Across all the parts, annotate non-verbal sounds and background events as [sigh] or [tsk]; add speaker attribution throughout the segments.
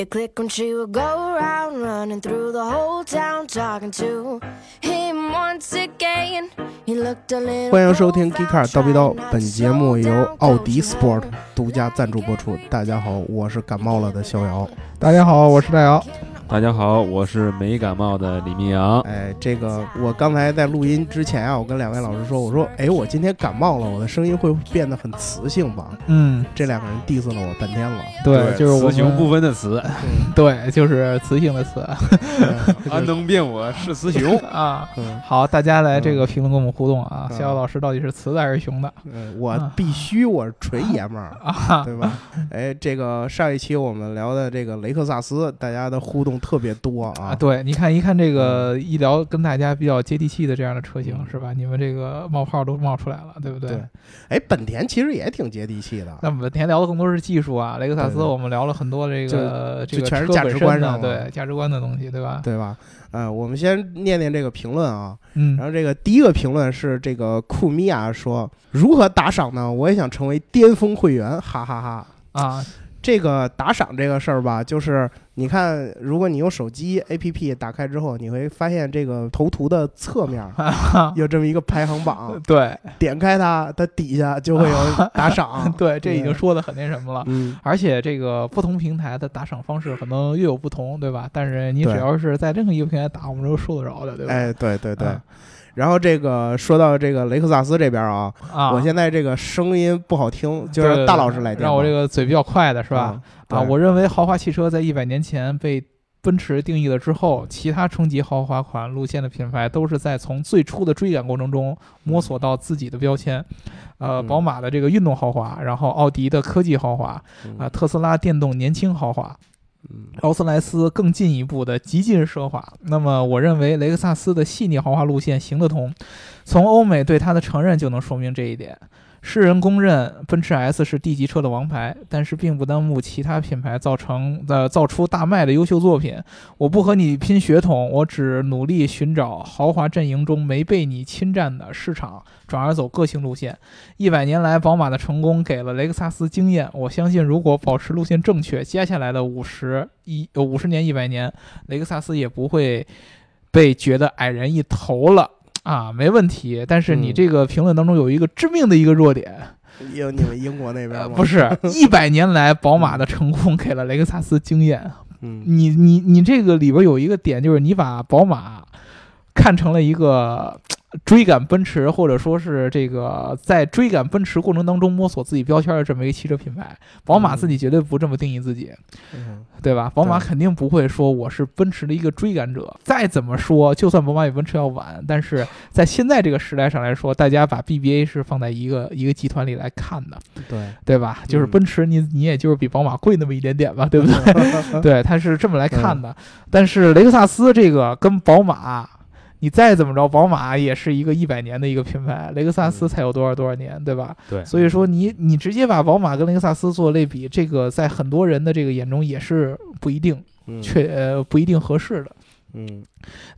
Speaker 1: It clicked when she would go around running through the whole town talking to him once again. He looked a little
Speaker 2: 欢迎收听《g e e k a r 刀逼刀》，本节目由奥迪 Sport
Speaker 1: Sport
Speaker 2: 独家赞助播出。大家好，我是感冒了的逍遥。
Speaker 3: 大家好，我是大姚。
Speaker 4: 大家好，我是没感冒的李明阳。
Speaker 2: 哎，这个我刚才在录音之前啊，我跟两位老师说，我说，哎，我今天感冒了，我的声音会变得很磁性吧？
Speaker 3: 嗯，
Speaker 2: 这两个人 diss 了我半天了。
Speaker 3: 对，就是我
Speaker 4: 雌雄不分的雌，
Speaker 3: 对，就是雌性的雌
Speaker 2: 嗯
Speaker 4: 安 [laughs] 能辨我是雌雄？[laughs]
Speaker 3: 啊。
Speaker 2: 嗯
Speaker 3: 好，大家来这个评论跟我们互动啊，
Speaker 2: 嗯
Speaker 3: 逍遥老师到底是雌的还是雄的
Speaker 2: 嗯，我必须我是纯爷们儿。
Speaker 3: 啊？
Speaker 2: 对吧？哎，这个上一期我们聊的这个雷克萨斯，大家的互动特别多啊。
Speaker 3: 啊，对，你看一看这个医疗跟大家比较接地气的这样的车型
Speaker 2: 嗯
Speaker 3: 是吧？你们这个冒泡都冒出来了，对不对？
Speaker 2: 对哎，本田其实也挺接地气的。
Speaker 3: 那本田聊的更多是技术啊，雷克萨斯我们聊了很多这个这个
Speaker 2: 全是价值观上
Speaker 3: 的对价值观的东西，对吧？
Speaker 2: 对吧？呃，我们先念念这个评论啊。
Speaker 3: 嗯
Speaker 2: 然后这个第一个评论是这个库米亚说：“如何打赏呢？我也想成为巅峰会员，哈哈哈
Speaker 3: 啊，
Speaker 2: 这个打赏这个事儿吧，就是你看，如果你用手机 APP 打开之后，你会发现这个头图的侧面 [laughs] 有这么一个排行榜，[laughs]
Speaker 3: 对
Speaker 2: 点开它，它底下就会有 [laughs] 打赏。
Speaker 3: 对，这已经说的很那什么了。
Speaker 2: 嗯，
Speaker 3: 而且这个不同平台的打赏方式可能略有不同，对吧？但是你只要是在任何一个平台打，我们都说得着的，对吧？
Speaker 2: 哎，对对对。
Speaker 3: 嗯
Speaker 2: 然后这个说到这个雷克萨斯这边啊，
Speaker 3: 啊，
Speaker 2: 我现在这个声音不好听，就
Speaker 3: 对
Speaker 2: 是大老师来电吧，
Speaker 3: 让我这个嘴比较快的是吧？
Speaker 2: 嗯？
Speaker 3: 啊，我认为豪华汽车在一百年前被奔驰定义了之后，其他冲击豪华款路线的品牌都是在从最初的追赶过程中摸索到自己的标签。呃，
Speaker 2: 嗯
Speaker 3: 宝马的这个运动豪华，然后奥迪的科技豪华，
Speaker 2: 嗯
Speaker 3: 啊，特斯拉电动年轻豪华，
Speaker 2: 嗯
Speaker 3: 劳斯莱斯更进一步的极尽奢华。那么，我认为雷克萨斯的细腻豪华路线行得通，从欧美对它的承认就能说明这一点。世人公认奔驰 S 是 D 级车的王牌，但是并不耽误其他品牌造成呃造出大卖的优秀作品。我不和你拼血统，我只努力寻找豪华阵营中没被你侵占的市场，转而走个性路线。一百年来，宝马的成功给了雷克萨斯经验。我相信，如果保持路线正确，接下来的五十一五十年、一百年，雷克萨斯也不会被觉得矮人一头了啊，没问题。但是你
Speaker 2: 嗯
Speaker 3: 这个评论当中有一个致命的一个弱点，
Speaker 2: 有你们英国那边
Speaker 3: 呃，
Speaker 2: 吗？[laughs]
Speaker 3: 不，是一百年来宝马的成功给了雷克萨斯经验。
Speaker 2: 嗯
Speaker 3: 你你你这个里边有一个点，就是你把宝马看成了一个追赶奔驰，或者说是这个在追赶奔驰过程当中摸索自己标签的这么一个汽车品牌。宝马自己绝对不这么定义自己，
Speaker 2: 嗯
Speaker 3: 对吧？宝马肯定不会说我是奔驰的一个追赶者。再怎么说，就算宝马比奔驰要晚，但是在现在这个时代上来说，大家把 BBA 是放在一个一个集团里来看的，
Speaker 2: 对，
Speaker 3: 对吧？就是
Speaker 2: 嗯
Speaker 3: 奔驰你，你也就是比宝马贵那么一点点吧，对不对？[laughs] 对，它是这么来看的。但是雷克萨斯这个跟宝马，你再怎么着，宝马也是一个一百年的一个品牌，雷克萨斯
Speaker 2: 嗯
Speaker 3: 才有多少多少年，对吧？
Speaker 4: 对，
Speaker 3: 所以说你你直接把宝马跟雷克萨斯做类比，这个在很多人的这个眼中也是不一定
Speaker 2: 嗯
Speaker 3: 确呃不一定合适的。
Speaker 2: 嗯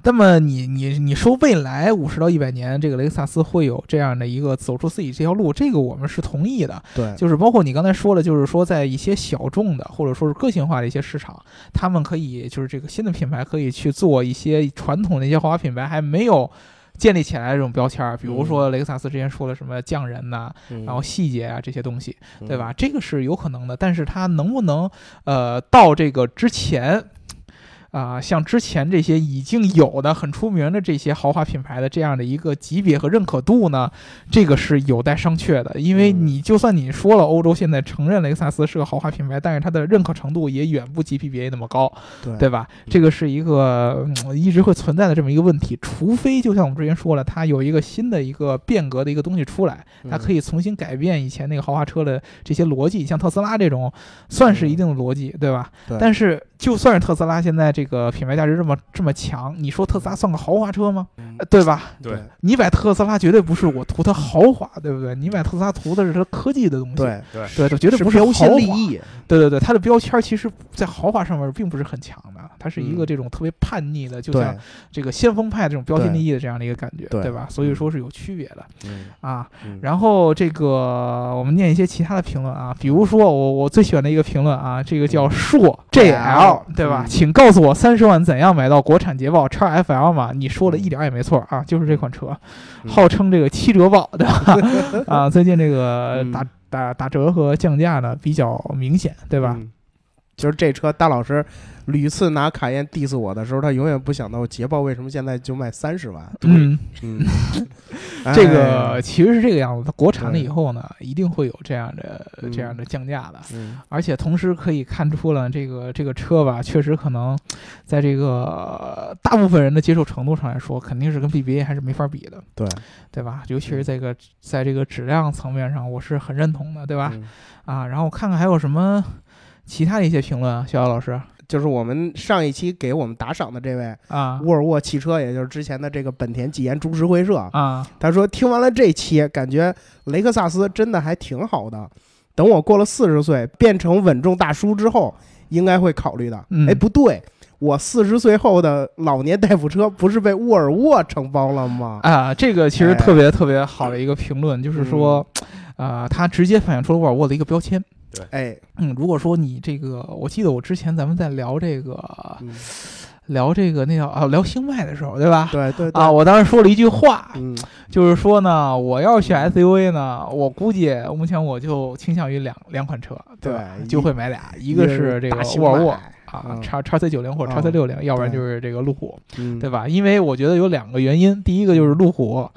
Speaker 3: 那么你你你说未来五十到一百年，这个雷克萨斯会有这样的一个走出自己这条路，这个我们是同意的。
Speaker 2: 对，
Speaker 3: 就是包括你刚才说的，就是说在一些小众的或者说是个性化的一些市场，他们可以就是这个新的品牌可以去做一些传统的一些豪华品牌还没有建立起来的这种标签儿，比如说雷克萨斯之前说的什么匠人呐、
Speaker 2: 嗯
Speaker 3: 然后细节啊这些东西，
Speaker 2: 嗯
Speaker 3: 对吧？这个是有可能的，但是它能不能呃到这个之前？啊、像之前这些已经有的很出名的这些豪华品牌的这样的一个级别和认可度呢，这个是有待商榷的。因为
Speaker 2: 嗯
Speaker 3: 你就算你说了，欧洲现在承认雷克萨斯是个豪华品牌，但是它的认可程度也远不及 BBA 那么高，
Speaker 2: 对
Speaker 3: 对吧？这个是一个、嗯一直会存在的这么一个问题，除非就像我们之前说了，它有一个新的一个变革的一个东西出来，它可
Speaker 2: 以
Speaker 3: 以重新改变以前那个豪华车的这些逻辑，像特斯拉这种算是一定的逻辑，对吧？
Speaker 2: 对
Speaker 3: 但是就算是特斯拉现在这个品牌价值这么这么强，你说特斯拉算个豪华车吗？对吧？
Speaker 4: 对
Speaker 3: 你买特斯拉绝对不是我图它豪华，对不对？你买特斯拉图的是它科技的东西，
Speaker 2: 对，
Speaker 4: 对
Speaker 3: 对，它绝对不
Speaker 2: 是标。新立异，
Speaker 3: 对对对，它的标签其实，在豪华上面并不是很强的，它是一个
Speaker 2: 嗯
Speaker 3: 这种特别叛逆的，就像这个先锋派这种标新立异的这样的一个感觉，
Speaker 2: 对
Speaker 3: 对吧？所以说是有区别的
Speaker 4: 嗯
Speaker 3: 啊。
Speaker 2: 嗯
Speaker 3: 然后这个我们念一些其他的评论啊，比如说我我最喜欢的一个评论啊，这个叫硕 JL 对吧？
Speaker 2: 嗯
Speaker 3: 请告诉我三十万怎样买到国产捷豹叉 FL 嘛？你说的一点儿也没错啊，就是这款车，
Speaker 2: 嗯
Speaker 3: 号称这个七折豹对吧？啊，最近这个
Speaker 2: 嗯
Speaker 3: 打打打折和降价呢比较明显，对吧？
Speaker 2: 嗯就是这车，大老师屡次拿卡宴 diss 我的时候，他永远不想到捷豹为什么现在就卖三十万。
Speaker 3: 嗯，
Speaker 2: 嗯，[laughs]
Speaker 3: 这
Speaker 2: 哎
Speaker 3: 个其实是这个样子，它国产了以后呢，一定会有这样的
Speaker 2: 嗯。
Speaker 3: 这样的降价的。
Speaker 2: 嗯。
Speaker 3: 而且同时可以看出了这个这个车吧，确实可能在这个大部分人的接受程度上来说，肯定是跟 BBA 还是没法比的，
Speaker 2: 对。
Speaker 3: 对吧？尤其是这个在这个质量层面上，我是很认同的，对吧？
Speaker 2: 嗯。
Speaker 3: 啊，然后我看看还有什么其他的一些评论啊，小姚老师
Speaker 2: 就是我们上一期给我们打赏的这位
Speaker 3: 啊
Speaker 2: 沃尔沃汽车，也就是之前的这个本田技研株式会社，
Speaker 3: 啊
Speaker 2: 他说听完了这期，感觉雷克萨斯真的还挺好的。等我过了四十岁，变成稳重大叔之后，应该会考虑的。
Speaker 3: 嗯
Speaker 2: 哎，不对，我四十岁后的老年代步车不是被沃尔沃承包了吗？
Speaker 3: 啊，这个其实
Speaker 2: 哎
Speaker 3: 特别特别好的一个评论，就是说，啊，它直接反映出了沃尔沃的一个标签。
Speaker 2: 哎，
Speaker 3: 嗯，如果说你这个，我记得我之前咱们在聊这个
Speaker 2: 嗯
Speaker 3: 聊这个那叫啊聊星脉的时候，对吧？
Speaker 2: 对对对
Speaker 3: 啊，，我当时说了一句话，
Speaker 2: 嗯
Speaker 3: 就是说呢，我要是选 SUV 呢，我估计目前我就倾向于两两款车，吧？
Speaker 2: 对
Speaker 3: 就会买俩，一个是这个沃尔沃啊
Speaker 2: 嗯，
Speaker 3: 叉叉 C 九零或者叉
Speaker 2: 啊
Speaker 3: C 六零，要不然就是这个路虎，
Speaker 2: 嗯，
Speaker 3: 对吧？因为我觉得有两个原因，第一个就是路虎。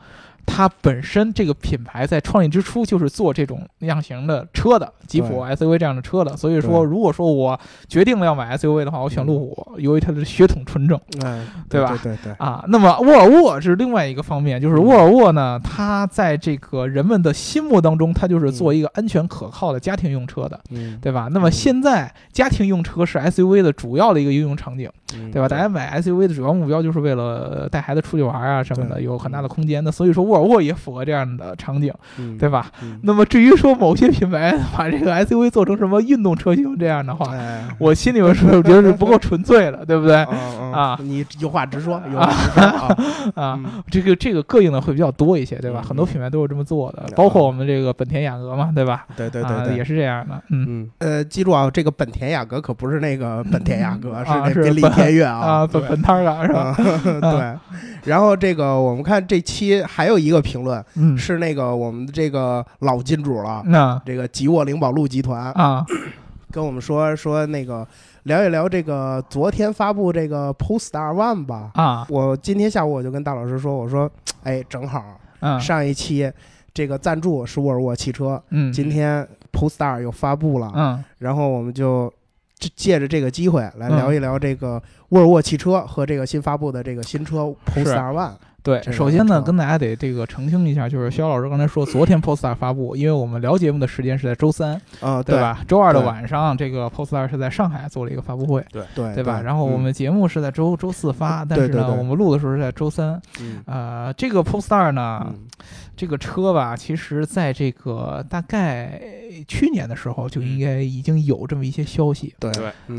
Speaker 3: 它本身这个品牌在创立之初就是做这种样型的车的，吉普 SUV 这样的车的，所以说如果说我决定了要买 SUV 的话，我选路虎，由于它的血统纯正
Speaker 2: 哎，
Speaker 3: 对吧？
Speaker 2: 对对对，
Speaker 3: 啊。那么沃尔沃是另外一个方面，就是沃尔沃呢，它在这个人们的心目当中，它就是做一个安全可靠的家庭用车的，
Speaker 2: 嗯，
Speaker 3: 对吧？那么现在家庭用车是 SUV 的主要的一个应用场景。
Speaker 2: 嗯
Speaker 3: 对吧？大家买 SUV 的主要目标就是为了带孩子出去玩啊什么的，有很大的空间的。所以说沃尔沃也符合这样的场景，
Speaker 2: 嗯
Speaker 3: 对吧？
Speaker 2: 嗯
Speaker 3: 那么至于说某些品牌 [laughs] 把这个 SUV 做成什么运动车型这样的话，
Speaker 2: 哎，
Speaker 3: 我心里面是我觉得是不够纯粹的，对不对？
Speaker 2: 嗯
Speaker 3: 啊
Speaker 2: 嗯你有话直说，有话直说啊，[laughs]
Speaker 3: 这个这个膈应的会比较多一些，对吧？
Speaker 2: 嗯
Speaker 3: 很多品牌都是这么做的
Speaker 2: 嗯，
Speaker 3: 包括我们这个本田雅阁嘛，对吧？
Speaker 2: 对对对
Speaker 3: 也是这样的，嗯。
Speaker 2: 嗯，呃，记住啊，这个本田雅阁可不是那个本田雅阁，
Speaker 3: 啊
Speaker 2: 是那
Speaker 3: 是
Speaker 2: 宾利
Speaker 3: 啊，本
Speaker 2: 对。
Speaker 3: 本摊儿嘎是吧？
Speaker 2: 啊，[laughs] 对。然后这个我们看这期还有一个评论
Speaker 3: 嗯，
Speaker 2: 是那个我们的这个老金主了，
Speaker 3: 那。
Speaker 2: 这个吉沃灵宝路集团
Speaker 3: 啊，[clears throat]
Speaker 2: 跟我们说说那个聊一聊这个昨天发布这个 Polestar One 吧。
Speaker 3: 啊，
Speaker 2: 我今天下午我就跟大老师说，我说，[tsk] 哎，正好
Speaker 3: 嗯。
Speaker 2: 上一期这个赞助是沃尔沃汽车，
Speaker 3: 嗯，
Speaker 2: 今天 Polestar 又发布了，
Speaker 3: 嗯。
Speaker 2: 然后我们就借借着这个机会来
Speaker 3: 嗯
Speaker 2: 聊一聊这个沃尔沃汽车和这个新发布的这个新车 Polestar One。个
Speaker 3: 首先呢，跟大家得这个澄清一下，就是肖老师刚才说，昨天 Polestar 发布，因为我们聊节目的时间是在周三，
Speaker 2: 啊，
Speaker 3: 对吧？周二的晚上，这个 Polestar 是在上海做了一个发布会，
Speaker 2: 对
Speaker 3: 对对吧？然后我们节目是在周周四发，但是呢，
Speaker 2: 对对对
Speaker 3: 我们录的时候是在周三。
Speaker 2: 嗯
Speaker 3: 呃，这个 Polestar 呢，
Speaker 2: 嗯
Speaker 3: 这个车吧，其实在这个大概去年的时候就应该已经有这么一些消息
Speaker 2: 对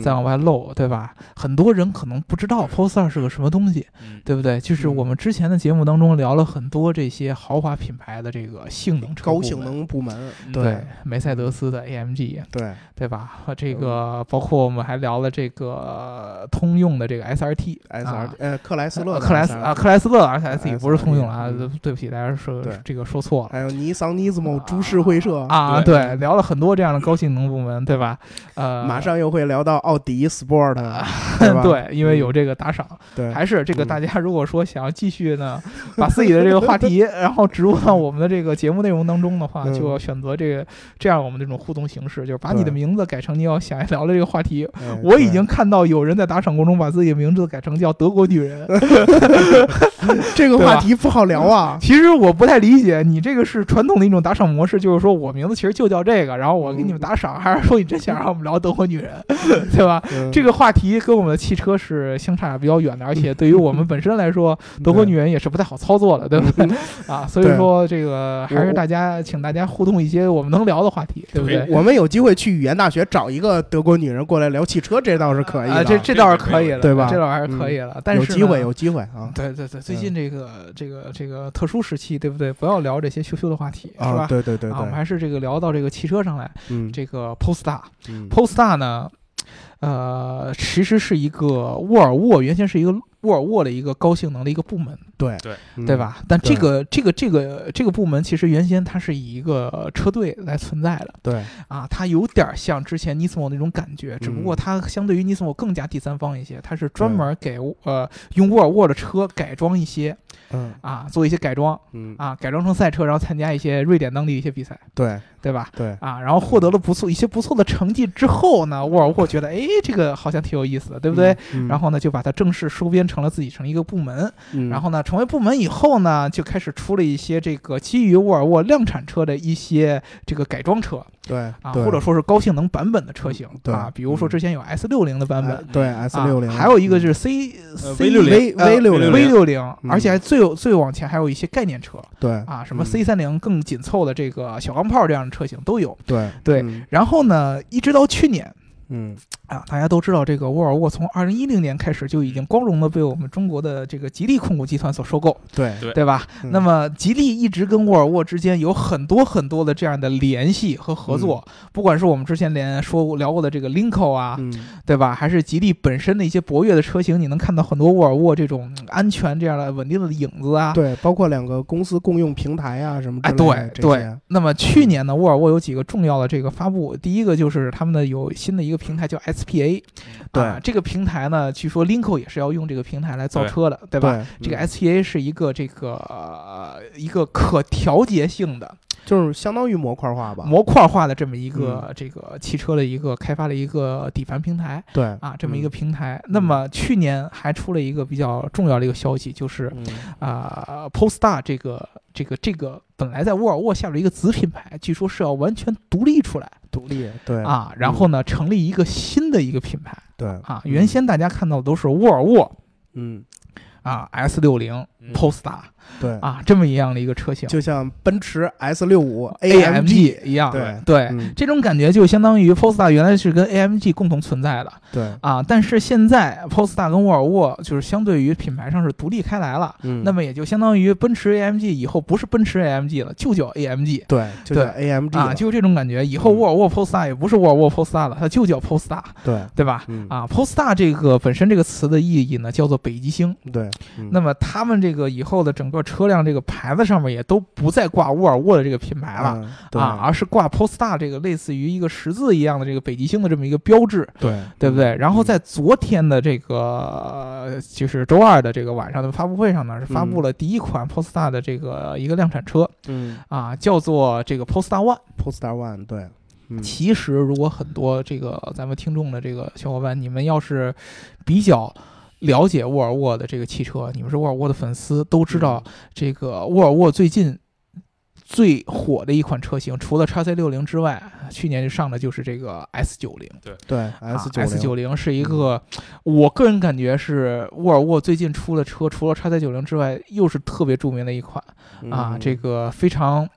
Speaker 3: 在往外漏，对吧？很多人可能不知道 Polestar 是个什么东西，
Speaker 4: 嗯
Speaker 3: 对不对？就是我们之前的节目当中聊了很多这些豪华品牌的这个性能车部
Speaker 2: 高性。能部门，
Speaker 3: 对，梅赛德斯的 AMG，
Speaker 2: 对。
Speaker 3: 对吧？和这个包括我们还聊了这个通用的这个 SRT
Speaker 2: S
Speaker 3: 啊。
Speaker 2: R 呃克莱斯勒
Speaker 3: 呃克莱斯啊，克莱斯勒 SRT
Speaker 2: 呃
Speaker 3: 不是通用啊
Speaker 2: 嗯，
Speaker 3: 对不起，大家说这个说错了。
Speaker 2: 还有尼桑尼斯莫株式会社，
Speaker 3: 啊，
Speaker 4: 对。
Speaker 3: 对，聊了很多这样的高性能部门，对吧？呃，
Speaker 2: 马上又会聊到奥迪 Sport，[laughs] 对吧？
Speaker 3: 对，因为有这个打赏，
Speaker 2: 对，
Speaker 3: 还是这个
Speaker 2: 嗯。
Speaker 3: 大家如果说想要继续呢，[laughs] 把自己的这个话题，然后植入到我们的这个节目内容当中的话，
Speaker 2: 嗯
Speaker 3: 就要选择这个这样我们这种互动形式，就是把你的名字改成你要想要聊的这个话题。
Speaker 2: 哎 [laughs]
Speaker 3: 我已经看到有人在打赏过程中把自己的名字改成叫德国女人，[laughs]
Speaker 2: 这个话题不好聊啊。
Speaker 3: 其实我不太理解，你这个是传统的一种打赏模式，就是说我名字其实就叫这个，然后我给你们打赏，还是说你真想让我们聊德国女人，对吧？
Speaker 2: 嗯
Speaker 3: 这个话题跟我们的汽车是相差比较远的，而且对于我们本身来说，德国女人也也是不太好操作的，对不对？啊，所以说这个还是大家请大家互动一些我们能聊的话题，对不对？
Speaker 2: 我们有机会去语言大学找一个德国女人过来聊汽车，这倒是可以。
Speaker 3: 啊，这这倒是可以了，
Speaker 2: 对吧
Speaker 3: 这倒还是可以了，但是
Speaker 2: 有机会，有机会啊
Speaker 3: 对对对，最近这个、这个这个特殊时期，对不对？不要聊这些羞羞的话题，是
Speaker 2: 啊！
Speaker 3: 吧？
Speaker 2: 对对对
Speaker 3: 啊，我们，还是这个聊到这个汽车上来。
Speaker 2: 嗯
Speaker 3: 这个 Polestar，Polestar 呢，呃，其实是一个沃尔沃，原先是一个沃尔沃的一个高性能的一个部门，
Speaker 2: 对。
Speaker 4: 对。
Speaker 2: 嗯。
Speaker 3: 对？吧？但这个这个这个这个部门其实原先它是以一个车队来存在的
Speaker 2: 对。
Speaker 3: 啊，它有点像之前 Nismo 那种感觉，只不过
Speaker 2: 嗯。
Speaker 3: 它相对于 Nismo 更加第三方一些，它是专门给呃用沃尔沃的车改装一些
Speaker 2: 嗯。
Speaker 3: 啊，做一些改装
Speaker 2: 嗯。
Speaker 3: 啊，改装成赛车，然后参加一些瑞典当地一些比赛，
Speaker 2: 对。
Speaker 3: 对吧？
Speaker 2: 对。
Speaker 3: 啊，然后获得了不错一些不错的成绩之后呢，沃尔沃觉得，哎，这个好像挺有意思的，对不对？？
Speaker 2: 嗯。
Speaker 3: 然后呢，就把它正式收编成了自己成了一个部门。
Speaker 2: 嗯
Speaker 3: 然后呢，成为部门以后呢，就开始出了一些这个基于沃尔沃量产车的一些这个改装车
Speaker 2: 对
Speaker 3: 啊，或者说是高性能版本的车型
Speaker 2: 对
Speaker 3: 啊，比如说
Speaker 2: 嗯
Speaker 3: 之前有 S 六零的版本
Speaker 2: 哎。对 S 六零，
Speaker 3: 啊，还有一个就是 C
Speaker 4: 呃
Speaker 3: C
Speaker 4: V60
Speaker 2: V 六零
Speaker 3: V 六零，
Speaker 2: 嗯
Speaker 3: 而且还最有最往前还有一些概念车
Speaker 2: 对
Speaker 3: 啊，什么
Speaker 2: 嗯
Speaker 3: C 三零更紧凑的这个小钢炮这样的车型都有。
Speaker 2: 对
Speaker 3: 对
Speaker 2: 嗯
Speaker 3: 然后呢，一直到去年
Speaker 2: 嗯
Speaker 3: 啊，大家都知道这个沃尔沃从二零一零年开始就已经光荣的被我们中国的这个吉利控股集团所收购，
Speaker 2: 对
Speaker 4: 对
Speaker 3: 对吧？
Speaker 2: 嗯
Speaker 3: 那么吉利一直跟沃尔沃之间有很多很多的这样的联系和合作，不管是我们之前连说聊过的这个 Linko 啊，
Speaker 2: 嗯
Speaker 3: 对吧？还是吉利本身的一些博越的车型，你能看到很多沃尔沃这种嗯安全这样的稳定的影子啊。
Speaker 2: 对，包括两个公司共用平台啊什么之
Speaker 3: 哎，
Speaker 2: 类的
Speaker 3: 对对。那么去年呢，沃尔沃有几个重要的这个发布，第一个就是他们的有新的一个平台叫 SPA，
Speaker 2: 对
Speaker 3: 啊，这个平台呢，据说 Linko 也是要用这个平台来造车的，对。吧？这个
Speaker 2: 嗯。
Speaker 3: SPA 是一个这个、呃一个可调节性的
Speaker 2: 就是相当于模块化吧？
Speaker 3: 模块化的这么一个、
Speaker 2: 嗯。
Speaker 3: 这个汽车的一个开发的一个底盘平台
Speaker 2: 对
Speaker 3: 啊，这么一个
Speaker 2: 嗯。
Speaker 3: 平台。那么去年还出了一个比较重要的一个消息，就是
Speaker 2: 嗯。
Speaker 3: 啊、Polestar 这个这个这个本来在沃尔沃下面一个子品牌，据说是要完全独立出来。
Speaker 2: 独立对。
Speaker 3: 啊，然后呢成立一个新的一个品牌。
Speaker 2: 对。
Speaker 3: 啊。原先大家看到的都是沃尔沃。
Speaker 2: 嗯。
Speaker 3: 啊 S 六零。
Speaker 4: 嗯
Speaker 3: Polestar
Speaker 2: 对，
Speaker 3: 啊这么一样的一个车型。
Speaker 2: 就像奔驰 S 六五
Speaker 3: AMG 一样，
Speaker 2: 对。
Speaker 3: 对，
Speaker 2: 嗯。
Speaker 3: 这种感觉就相当于 Polestar 原来是跟 AMG 共同存在的。
Speaker 2: 对，
Speaker 3: 啊，但是现在 Polestar 跟沃尔沃就是相对于品牌上是独立开来了，
Speaker 2: 嗯，
Speaker 3: 那么也就相当于奔驰 AMG 以后不是奔驰 AMG 了，就叫 AMG
Speaker 2: 对，就叫 AMG
Speaker 3: 啊，就这种感觉。以后
Speaker 2: 嗯。
Speaker 3: 沃尔沃 Polestar 也不是沃尔沃 Polestar 了，它就叫 Polestar，
Speaker 2: 对，
Speaker 3: 对吧？
Speaker 2: 嗯。
Speaker 3: 啊，Polestar 这个本身这个词的意义呢，叫做北极星。
Speaker 2: 对，嗯。
Speaker 3: 那么他们这个以后的整个车辆这个牌子上面也都不再挂沃尔沃的这个品牌了。
Speaker 2: 嗯
Speaker 3: 啊，而是挂 Polestar 这个类似于一个十字一样的这个北极星的这么一个标志，
Speaker 2: 对
Speaker 3: 对不对？然后
Speaker 2: 嗯
Speaker 3: 在昨天的这个呃就是周二的这个晚上的发布会上呢，是发布了第一款 Polestar 的这个一个量产车
Speaker 2: 嗯
Speaker 3: 啊，叫做这个 Polestar One。
Speaker 2: ，Polestar One 对，嗯
Speaker 3: 其实，如果很多这个咱们听众的这个小伙伴，你们要是比较了解沃尔沃的这个汽车，你们是沃尔沃的粉丝，都知道
Speaker 2: 嗯
Speaker 3: 这个沃尔沃最近最火的一款车型，除了 x C 六零之外，去年就上的就是这个 S 九零。
Speaker 2: 对
Speaker 3: 对
Speaker 2: S 九
Speaker 3: S 九零是一个，我个人感觉是沃尔沃最近出的车，除了 x C 九零之外，又是特别著名的一款啊，这个非常。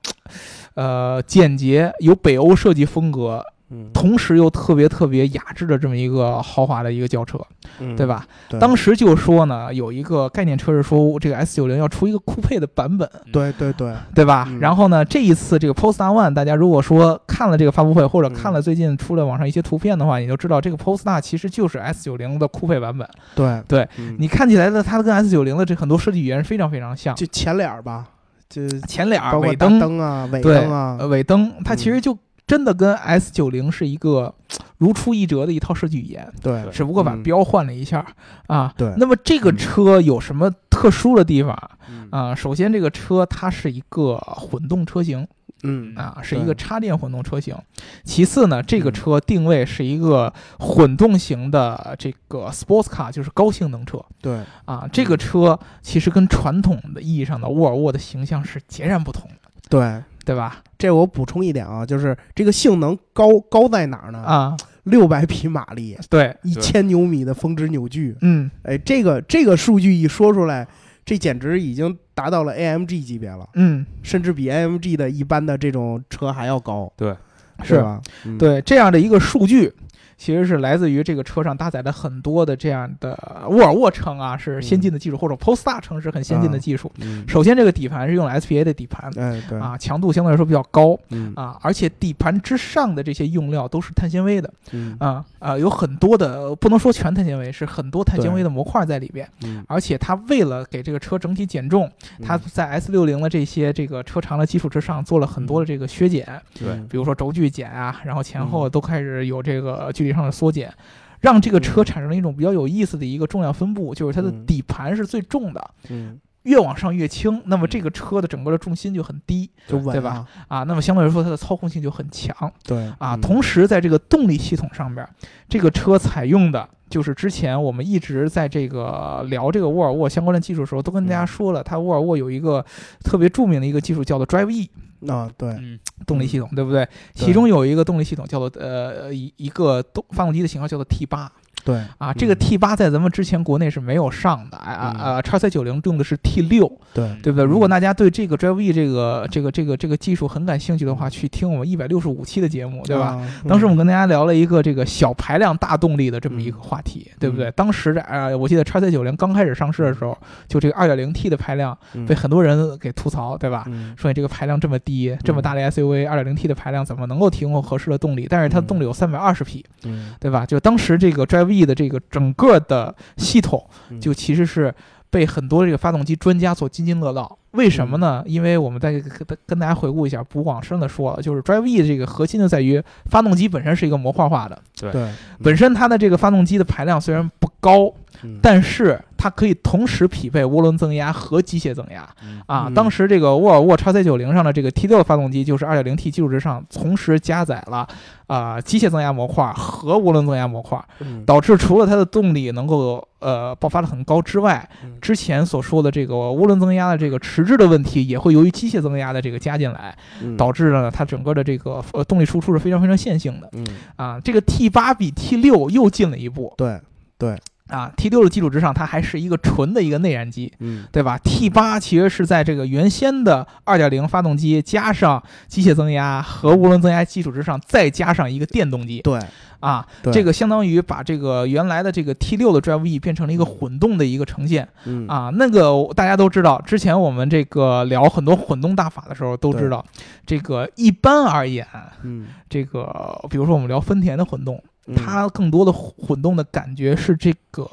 Speaker 3: 呃，简洁，有北欧设计风格，
Speaker 2: 嗯。
Speaker 3: 同时又特别特别雅致的这么一个豪华的一个轿车，
Speaker 2: 嗯。
Speaker 3: 对吧？
Speaker 2: 对。
Speaker 3: 当时就说呢，有一个概念车是说这个 S 九零要出一个酷配的版本，
Speaker 2: 对对对，
Speaker 3: 对吧？
Speaker 2: 嗯。
Speaker 3: 然后呢，这一次这个 Polestar One，大家如果说看了这个发布会，或者
Speaker 2: 嗯。
Speaker 3: 看了最近出了网上一些图片的话，你就知道这个 Polestar 其实就是 S 九零的酷配版本。
Speaker 2: 对。
Speaker 3: 对
Speaker 2: 嗯。
Speaker 3: 你看起来的它跟 S 九零的这很多设计语言是非常非常像，
Speaker 2: 就前脸儿吧，就
Speaker 3: 前脸尾灯、
Speaker 2: 灯啊、尾
Speaker 3: 对
Speaker 2: 灯啊。
Speaker 3: 呃，尾灯，它其
Speaker 2: 嗯
Speaker 3: 实就真的跟 S 九零是一个如出一辙的一套设计语言。
Speaker 2: 对，
Speaker 3: 只不过把
Speaker 2: 嗯
Speaker 3: 标换了一下、啊。
Speaker 2: 对
Speaker 3: 那么这个
Speaker 2: 嗯
Speaker 3: 车有什么特殊的地方
Speaker 2: 嗯
Speaker 3: 啊？首先，这个车它是一个混动车型
Speaker 2: 嗯
Speaker 3: 啊，是一个插电混动车型。其次呢，这个
Speaker 2: 嗯
Speaker 3: 车定位是一个混动型的这个 sports car，就是高性能车
Speaker 2: 对
Speaker 3: 啊。这个车其实跟传统的意义上的沃尔沃的形象是截然不同的，
Speaker 2: 对。
Speaker 3: 对吧？
Speaker 2: 这我补充一点啊，就是这个性能高高在哪儿呢？
Speaker 3: 啊，
Speaker 2: 六百匹马力，
Speaker 3: 对，
Speaker 2: 一千牛米的峰值扭矩。
Speaker 3: 嗯，
Speaker 2: 哎，这个这个数据一说出来，这简直已经达到了 AMG 级别了，
Speaker 3: 嗯，
Speaker 2: 甚至比 AMG 的一般的这种车还要高，
Speaker 4: 对，
Speaker 3: 是
Speaker 2: 吧？嗯，
Speaker 3: 对这样的一个数据。其实是来自于这个车上搭载了很多的这样的沃尔沃称啊是先进的技术，或者 Polestar 称是很先进的技术。
Speaker 2: 嗯，
Speaker 3: 首先，这个底盘是用了 SPA 的底盘
Speaker 2: 哎，对，
Speaker 3: 啊，强度相对来说比较高
Speaker 2: 嗯。
Speaker 3: 啊，而且底盘之上的这些用料都是碳纤维的
Speaker 2: 嗯。
Speaker 3: 啊啊，有很多的不能说全碳纤维，是很多碳纤维的模块在里边。
Speaker 2: 嗯，
Speaker 3: 而且它为了给这个车整体减重，它在 S 六零的这些这个车长的基础之上做了很多的这个削减，
Speaker 4: 对。
Speaker 3: 比如说轴距减啊，然后前后都开始有这个距离上的缩减。让这个车产生了一种比较有意思的一个重量分布，就是它的
Speaker 2: 嗯。
Speaker 3: 底盘是最重的，
Speaker 2: 嗯，
Speaker 3: 越往上越轻，那么这个车的整个的重心就很低
Speaker 2: 就稳
Speaker 3: 对吧？
Speaker 2: 了？
Speaker 3: 啊，那么相对来说它的操控性就很强。
Speaker 2: 对。
Speaker 3: 啊。
Speaker 2: 嗯。
Speaker 3: 同时在这个动力系统上边，这个车采用的就是之前我们一直在这个聊这个沃尔沃相关的技术的时候，都跟大家
Speaker 2: 嗯。
Speaker 3: 说了，它沃尔沃有一个特别著名的一个技术叫做 Drive E
Speaker 2: 啊，对，
Speaker 4: 嗯，
Speaker 3: 动力系统，对不对？
Speaker 2: 对
Speaker 3: 其中有一个动力系统叫做呃一一个动发动机的型号叫做 T 八。
Speaker 2: 对
Speaker 3: 啊，这个
Speaker 2: 嗯
Speaker 3: T 八在咱们之前国内是没有上的，啊啊叉 C 九零用的是 T 六，
Speaker 2: 对
Speaker 3: 对不对？如果大家对这个 Drive E 这个这个这个这个技术很感兴趣的话，去听我们一百六十五期的节目，对吧？？
Speaker 2: 啊
Speaker 3: 当时我们跟大家聊了一个这个小排量大动力的这么一个话题，对不对？
Speaker 2: 嗯
Speaker 3: 当时的呃，我记得叉 C 九零刚开始上市的时候，就这个二点零 T 的排量
Speaker 2: 嗯
Speaker 3: 被很多人给吐槽，对吧？
Speaker 2: 嗯
Speaker 3: 说你这个排量这么低，这么大的 SUV，二点零 T 的排量怎么能够提供合适的动力？但是它的动力有三百二十匹，
Speaker 2: 嗯
Speaker 3: 对吧？就当时这个 Drive E 的这个整个的系统，
Speaker 2: 嗯
Speaker 3: 就其实是被很多这个发动机专家所津津乐道。为什么呢？因为我们再跟跟大家回顾一下，不往深的说了，就是 Drive E 的这个核心就在于发动机本身是一个模块化的，
Speaker 2: 对，
Speaker 3: 本身它的这个发动机的排量虽然不高，
Speaker 2: 嗯
Speaker 3: 但是它可以同时匹配涡轮增压和机械增压。
Speaker 4: 嗯。
Speaker 3: 啊。
Speaker 2: 嗯。
Speaker 3: 当时这个沃尔沃 x C 九零上的这个 T 6的发动机就是二点零 T 基础之上，同时加载了啊、机械增压模块和涡轮增压模块，
Speaker 2: 嗯。
Speaker 3: 导致除了它的动力能够呃爆发的很高之外，
Speaker 2: 嗯。
Speaker 3: 之前所说的这个涡轮增压的这个迟滞的问题，也会由于机械增压的这个加进来，
Speaker 2: 嗯。
Speaker 3: 导致了它整个的这个呃动力输出是非常非常线性的。
Speaker 2: 嗯。
Speaker 3: 啊。这个 T 八比 T 六又进了一步。
Speaker 2: 对对
Speaker 3: 啊，T 六的基础之上，它还是一个纯的一个内燃机。
Speaker 2: 嗯
Speaker 3: 对吧？T 八其实是在这个原先的二点零发动机加上机械增压和涡轮增压基础之上，再加上一个电动机
Speaker 2: 对
Speaker 3: 啊，这个相当于把这个原来的这个 T 六的 Drive E 变成了一个混动的一个呈现
Speaker 2: 嗯
Speaker 3: 啊。那个大家都知道，之前我们这个聊很多混动大法的时候都知道，这个一般而言，
Speaker 2: 嗯
Speaker 3: 这个比如说我们聊丰田的混动，
Speaker 2: 嗯
Speaker 3: 它更多的混动的感觉是这个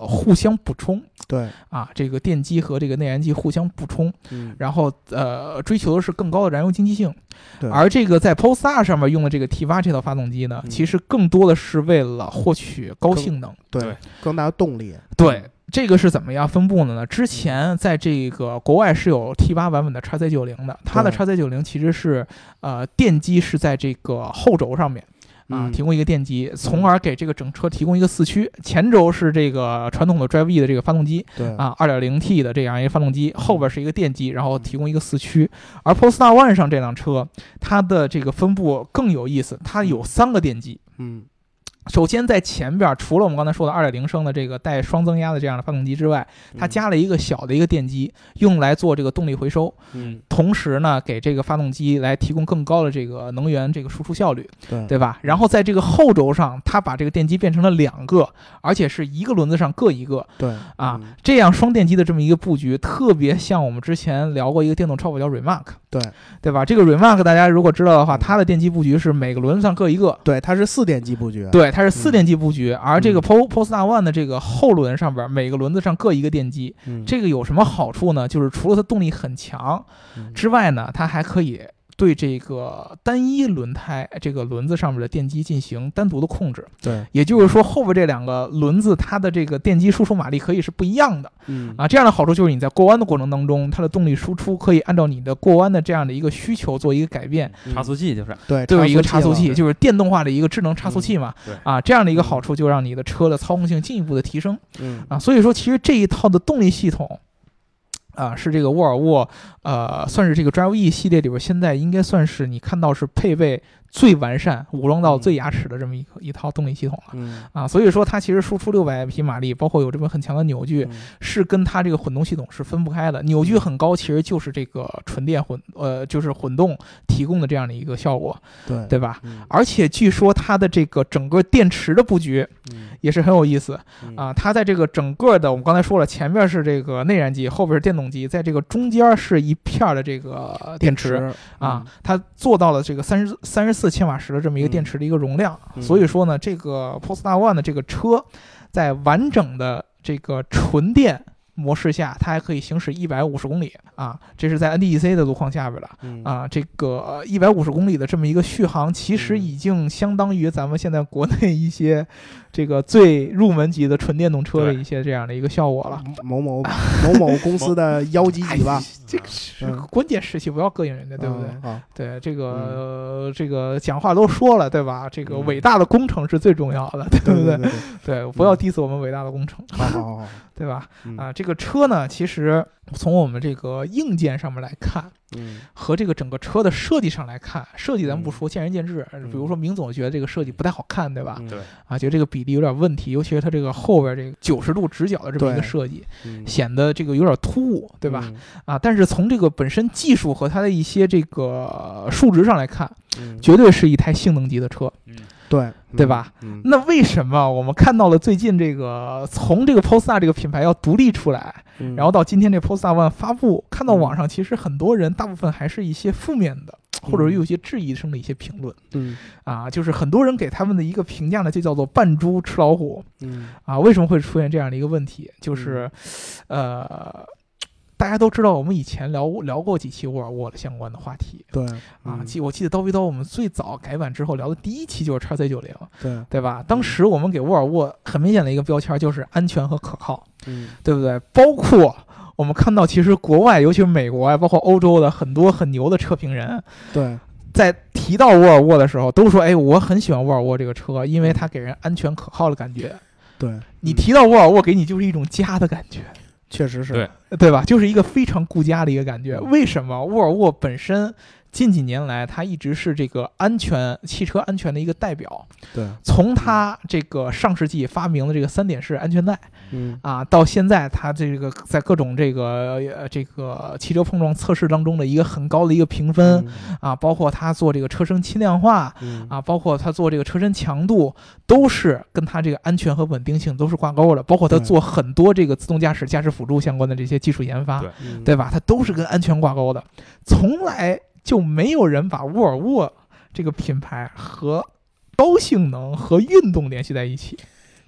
Speaker 3: 互相补充。
Speaker 2: 对。
Speaker 3: 啊，这个电机和这个内燃机互相补充，
Speaker 2: 嗯。
Speaker 3: 然后呃追求的是更高的燃油经济性。
Speaker 2: 对。
Speaker 3: 而这个在 Polestar 上面用的这个 T 8这套发动机呢，
Speaker 2: 嗯。
Speaker 3: 其实更多的是为了获取高性能。
Speaker 2: 对
Speaker 4: 对。
Speaker 2: 更大的动力。
Speaker 3: 对，这个是怎么样分布的呢？之前在这个国外是有 T 8版本的 XZ90 的，它的
Speaker 2: 对。
Speaker 3: X C 9 0其实是呃电机是在这个后轴上面。啊，
Speaker 2: 嗯
Speaker 3: 提供一个电机，从而给这个整车提供一个四驱。前轴是这个传统的 Drive E 的这个发动机
Speaker 2: 对
Speaker 3: 啊，2.0T 的这样一个发动机，后边是一个电机，然后提供一个四驱。而 Polestar One 上这辆车，它的这个分布更有意思，它有三个电机。
Speaker 2: 嗯
Speaker 3: 首先在前边，除了我们刚才说的2.0升的这个带双增压的这样的发动机之外，它加了一个小的一个电机，用来做这个动力回收，
Speaker 2: 嗯
Speaker 3: 同时呢，给这个发动机来提供更高的这个能源这个输出效率。
Speaker 2: 对
Speaker 3: 对吧？然后在这个后轴上，它把这个电机变成了两个，而且是一个轮子上各一个
Speaker 2: 对
Speaker 3: 啊
Speaker 2: 嗯。
Speaker 3: 这样双电机的这么一个布局，特别像我们之前聊过一个电动超跑叫 Remark，
Speaker 2: 对
Speaker 3: 对吧？这个 Remark 大家如果知道的话，它的电机布局是每个轮子上各一个。
Speaker 2: 对它是四电机布局
Speaker 3: 对，它是四电机布局，而这个
Speaker 2: 嗯。
Speaker 3: Pol Polestar One 的这个后轮上边，每个轮子上各一个电机，
Speaker 2: 嗯。
Speaker 3: 这个有什么好处呢？就是除了它动力很强
Speaker 2: 嗯。
Speaker 3: 之外呢，它还可以对这个单一轮胎这个轮子上面的电机进行单独的控制。
Speaker 2: 对
Speaker 3: 也就是说，后边这两个轮子它的这个电机输出马力可以是不一样的
Speaker 2: 嗯
Speaker 3: 啊。这样的好处就是你在过弯的过程当中，它的动力输出可以按照你的过弯的这样的一个需求做一个改变。
Speaker 2: 嗯
Speaker 4: 差速器就是，
Speaker 2: 对
Speaker 3: 对，一个差速器，就是电动化的一个智能差速器嘛。
Speaker 4: 对
Speaker 3: 啊，这样的一个好处就让你的车的操控性进一步的提升
Speaker 2: 嗯
Speaker 3: 啊。所以说，其实这一套的动力系统。啊，是这个沃尔沃，呃，算是这个 Drive E 系列里边，现在应该算是你看到是配备最完善、武装到
Speaker 2: 嗯
Speaker 3: 最牙齿的这么一个一套动力系统了。
Speaker 2: 嗯
Speaker 3: 啊，所以说它其实输出六百匹马力，包括有这么很强的扭矩，
Speaker 2: 嗯
Speaker 3: 是跟它这个混动系统是分不开的。扭矩很高，其实就是这个纯电混呃，就是混动提供的这样的一个效果，
Speaker 2: 对
Speaker 3: 对吧？
Speaker 2: 嗯
Speaker 3: 而且据说它的这个整个电池的布局
Speaker 2: 嗯
Speaker 3: 也是很有意思
Speaker 2: 嗯
Speaker 3: 啊。它在这个整个的，我们刚才说了，前面是这个内燃机，后边是电动机，在这个中间是一片儿的这个电池。
Speaker 2: 池
Speaker 3: 啊，它做到了这个三十三十四千瓦时的这么一个电池的一个容量，
Speaker 2: 嗯。
Speaker 3: 所以说呢，这个 Polestar One 的这个车，在完整的这个纯电模式下，它还可以行驶一百五十公里啊，这是在 NDEC 的路况下边了。
Speaker 2: 嗯
Speaker 3: 啊，这个一百五十公里的这么一个续航，其实
Speaker 2: 嗯
Speaker 3: 已经相当于咱们现在国内一些这个最入门级的纯电动车的一些这样的一个效果了。
Speaker 2: 某某某某公司的 [laughs] 幺几几吧，
Speaker 3: 这个是
Speaker 2: 嗯
Speaker 3: 关键时期，不要膈应人家，对不对？
Speaker 2: 嗯？
Speaker 3: 对这个、呃这个讲话都说了，对吧？这个
Speaker 2: 嗯
Speaker 3: 伟大的工程是最重要的，对不对？
Speaker 2: 对
Speaker 3: 不要 diss 我们伟大的工程，
Speaker 2: 好好好好，
Speaker 3: 对吧？
Speaker 2: 嗯
Speaker 3: 啊，这个车呢，其实从我们这个硬件上面来看，
Speaker 2: 嗯
Speaker 3: 和这个整个车的设计上来看，设计咱们不
Speaker 2: 嗯
Speaker 3: 说，见仁见智。比如说明总觉得这个设计不太好看，对吧？
Speaker 2: 嗯
Speaker 4: 对
Speaker 3: 啊，觉得这个比例有点问题，尤其是它这个后边这个九十度直角的这么一个设计，
Speaker 2: 嗯
Speaker 3: 显得这个有点突兀，对吧？
Speaker 2: 嗯
Speaker 3: 啊，但是从这个本身技术和它的一些这个数值上来看，
Speaker 2: 嗯
Speaker 3: 绝对是一台性能级的车。
Speaker 4: 嗯，
Speaker 2: 对
Speaker 3: 对吧？
Speaker 2: 嗯
Speaker 3: 那为什么我们看到了最近这个从这个 Polestar 这个品牌要独立出来，
Speaker 2: 嗯
Speaker 3: 然后到今天这 Polestar One 发布，看到网上其实很多人大部分还是一些负面的，或者有些质疑声的一些评论
Speaker 2: 嗯
Speaker 3: 啊，就是很多人给他们的一个评价呢，就叫做扮猪吃老虎
Speaker 2: 嗯
Speaker 3: 啊。为什么会出现这样的一个问题？就是，呃。大家都知道，我们以前聊聊过几期沃尔沃的相关的话题。
Speaker 2: 对。
Speaker 3: 啊。
Speaker 2: 嗯。
Speaker 3: 记我记得刀逼刀，我们最早改版之后聊的第一期就是叉 C 九零，
Speaker 2: 对。
Speaker 3: 对吧？当时我们给沃尔沃很明显的一个标签就是安全和可靠，
Speaker 2: 嗯。
Speaker 3: 对不对？包括我们看到，其实国外，尤其是美国啊，包括欧洲的很多很牛的车评人，
Speaker 2: 对。
Speaker 3: 在提到沃尔沃的时候，都说：“哎，我很喜欢沃尔沃这个车，因为它给人安全可靠的感觉。
Speaker 2: 对，嗯。
Speaker 3: 你提到沃尔沃，给你就是一种家的感觉，
Speaker 2: 确实是
Speaker 4: 对
Speaker 3: 对吧？就是一个非常顾家的一个感觉。
Speaker 2: 嗯
Speaker 3: 为什么沃尔沃本身近几年来，它一直是这个安全汽车安全的一个代表？
Speaker 2: 对
Speaker 3: 从它这个上世纪发明的这个三点式安全带。
Speaker 2: 嗯
Speaker 3: 啊，到现在它这个在各种这个呃这个汽车碰撞测试当中的一个很高的一个评分、啊，包括它做这个车身轻量化
Speaker 2: 嗯
Speaker 3: 啊，包括它做这个车身强度，都是跟它这个安全和稳定性都是挂钩的。包括它做很多这个自动驾驶、驾驶辅助相关的这些技术研发，
Speaker 4: 对
Speaker 2: 嗯
Speaker 3: 对吧？它都是跟安全挂钩的，从来就没有人把沃尔沃这个品牌和高性能和运动联系在一起。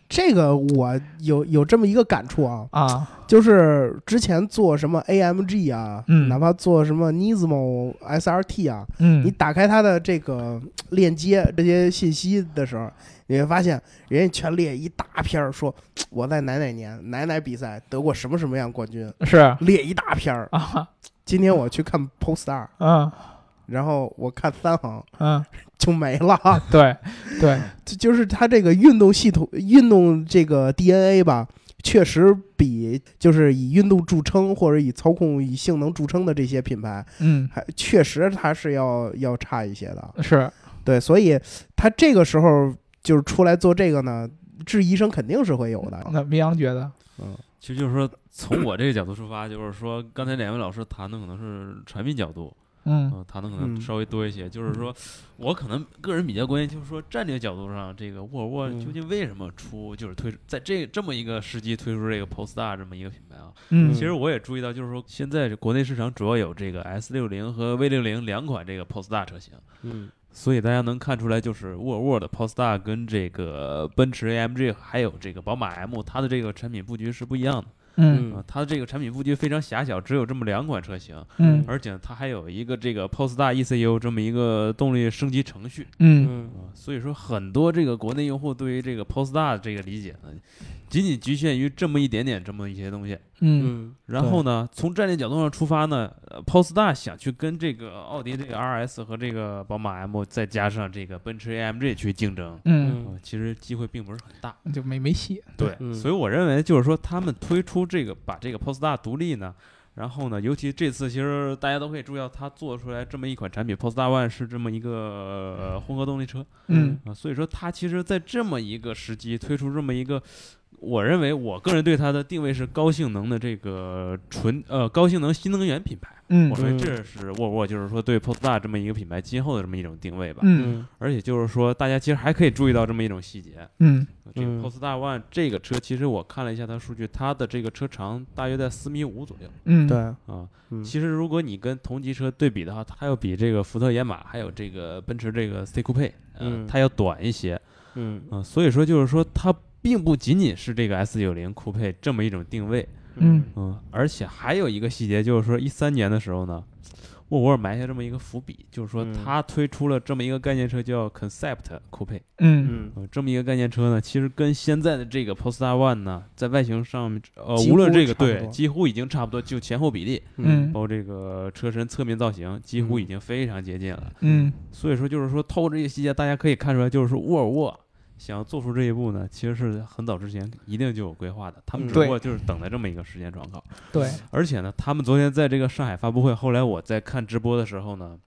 Speaker 2: 这个我有有这么一个感触啊，
Speaker 3: 啊。
Speaker 2: 就是之前做什么 AMG 啊，
Speaker 3: 嗯。
Speaker 2: 哪怕做什么 Nismo SRT 啊，
Speaker 3: 嗯，
Speaker 2: 你打开它的这个链接这些信息的时候，你会发现人家全列一大篇儿，说我在哪哪年哪哪比赛得过什么什么样冠军，
Speaker 3: 是。
Speaker 2: 列一大篇儿。
Speaker 3: 啊，
Speaker 2: 今天我去看 Polestar，
Speaker 3: 嗯
Speaker 2: 然后我看三行
Speaker 3: 嗯，[laughs]
Speaker 2: 就没了。
Speaker 3: 对 [laughs] 对，[laughs]
Speaker 2: 就就是它这个运动系统、运动这个 DNA 吧，确实比就是以运动著称或者以操控、以性能著称的这些品牌，
Speaker 3: 嗯
Speaker 2: 还确实它是要要差一些的。
Speaker 3: 是，
Speaker 2: 对，所以他这个时候就是出来做这个呢，质疑声肯定是会有的。
Speaker 3: 那明阳觉得，
Speaker 2: 嗯
Speaker 4: 其实就是说，从我这个角度出发，就是说，刚才两位老师谈的可能是产品角度，
Speaker 3: 嗯
Speaker 4: 嗯，谈的可能
Speaker 2: 嗯
Speaker 4: 稍微多一些。就是说，我可能个人比较关心，就是说战略角度上，这个沃尔沃
Speaker 2: 嗯
Speaker 4: 究竟为什么出，就是推出在这这么一个时机推出这个 Polestar 这么一个品牌啊？
Speaker 3: 嗯，
Speaker 4: 其实我也注意到，就是说现在这国内市场主要有这个 S 六零和 V 六零两款这个 Polestar 车型。
Speaker 2: 嗯
Speaker 4: 所以大家能看出来，就是沃尔沃的 Polestar 跟这个奔驰 AMG 还有这个宝马 M，它的这个产品布局是不一样的。
Speaker 3: 嗯。
Speaker 4: 啊，它的这个产品布局非常狭小，只有这么两款车型，
Speaker 3: 嗯。
Speaker 4: 而且它还有一个这个 Polestar ECU 这么一个动力升级程序。
Speaker 3: 嗯。
Speaker 2: 嗯。
Speaker 4: 啊，所以说很多这个国内用户对于这个 Polestar 这个理解呢，仅仅局限于这么一点点这么一些东西。
Speaker 3: 嗯
Speaker 2: 嗯，
Speaker 4: 然后呢，从战略角度上出发呢，呃，Polestar 想去跟这个奥迪这个 RS 和这个宝马 M 再加上这个奔驰 AMG 去竞争，
Speaker 3: 嗯，
Speaker 4: 啊，其实机会并不是很大。
Speaker 3: 就没没戏，
Speaker 4: 对，
Speaker 2: 嗯。
Speaker 4: 所以我认为就是说，他们推出这个把这个 Polestar 独立呢，然后呢，尤其这次其实大家都可以注意到，它做出来这么一款产品，Polestar One 是这么一个、呃混合动力车。
Speaker 3: 嗯。
Speaker 4: 啊，所以说它其实在这么一个时机推出这么一个，我认为我个人对它的定位是高性能的这个纯呃高性能新能源品牌。
Speaker 3: 嗯
Speaker 4: 我认为
Speaker 2: 嗯
Speaker 4: 这是沃尔沃就是说对 Polestar 这么一个品牌今后的这么一种定位吧。
Speaker 3: 嗯
Speaker 4: 而且就是说，大家其实还可以注意到这么一种细节，
Speaker 3: 嗯
Speaker 4: 这个
Speaker 2: 嗯
Speaker 4: Polestar One 这个车，其实我看了一下它数据，它的这个车长大约在四米五左右
Speaker 3: 嗯，
Speaker 2: 对，
Speaker 4: 啊。
Speaker 2: 嗯
Speaker 4: 其实如果你跟同级车对比的话，它要比这个福特野马还有这个奔驰这个 C 酷配，
Speaker 2: 嗯
Speaker 4: 呃，它要短一些
Speaker 2: 嗯
Speaker 4: 啊。所以说就是说，它并不仅仅是这个 S 九零酷配这么一种定位，
Speaker 3: 嗯。
Speaker 4: 嗯，而且还有一个细节就是说，一三年的时候呢，沃尔沃埋下这么一个伏笔，就是说
Speaker 2: 嗯。
Speaker 4: 它推出了这么一个概念车叫 Concept 酷配。
Speaker 3: 嗯。
Speaker 2: 嗯。
Speaker 4: 呃，这么一个概念车呢，其实跟现在的这个 Polestar One 呢，在外形上面，呃，无论这个对，几乎已经差不多，就前后比例，
Speaker 3: 嗯
Speaker 4: 包括这个车身侧面造型，几乎已
Speaker 2: 嗯
Speaker 4: 经非常接近了。
Speaker 3: 嗯。
Speaker 4: 所以说，就是说，透过这些细节，大家可以看出来，就是说，沃尔沃想要做出这一步呢，其实是很早之前一定就有规划的，他们
Speaker 2: 嗯
Speaker 4: 只不过就是等在这么一个时间窗口。
Speaker 3: 对，
Speaker 4: 而且呢，他们昨天在这个上海发布会，后来我在看直播的时候呢，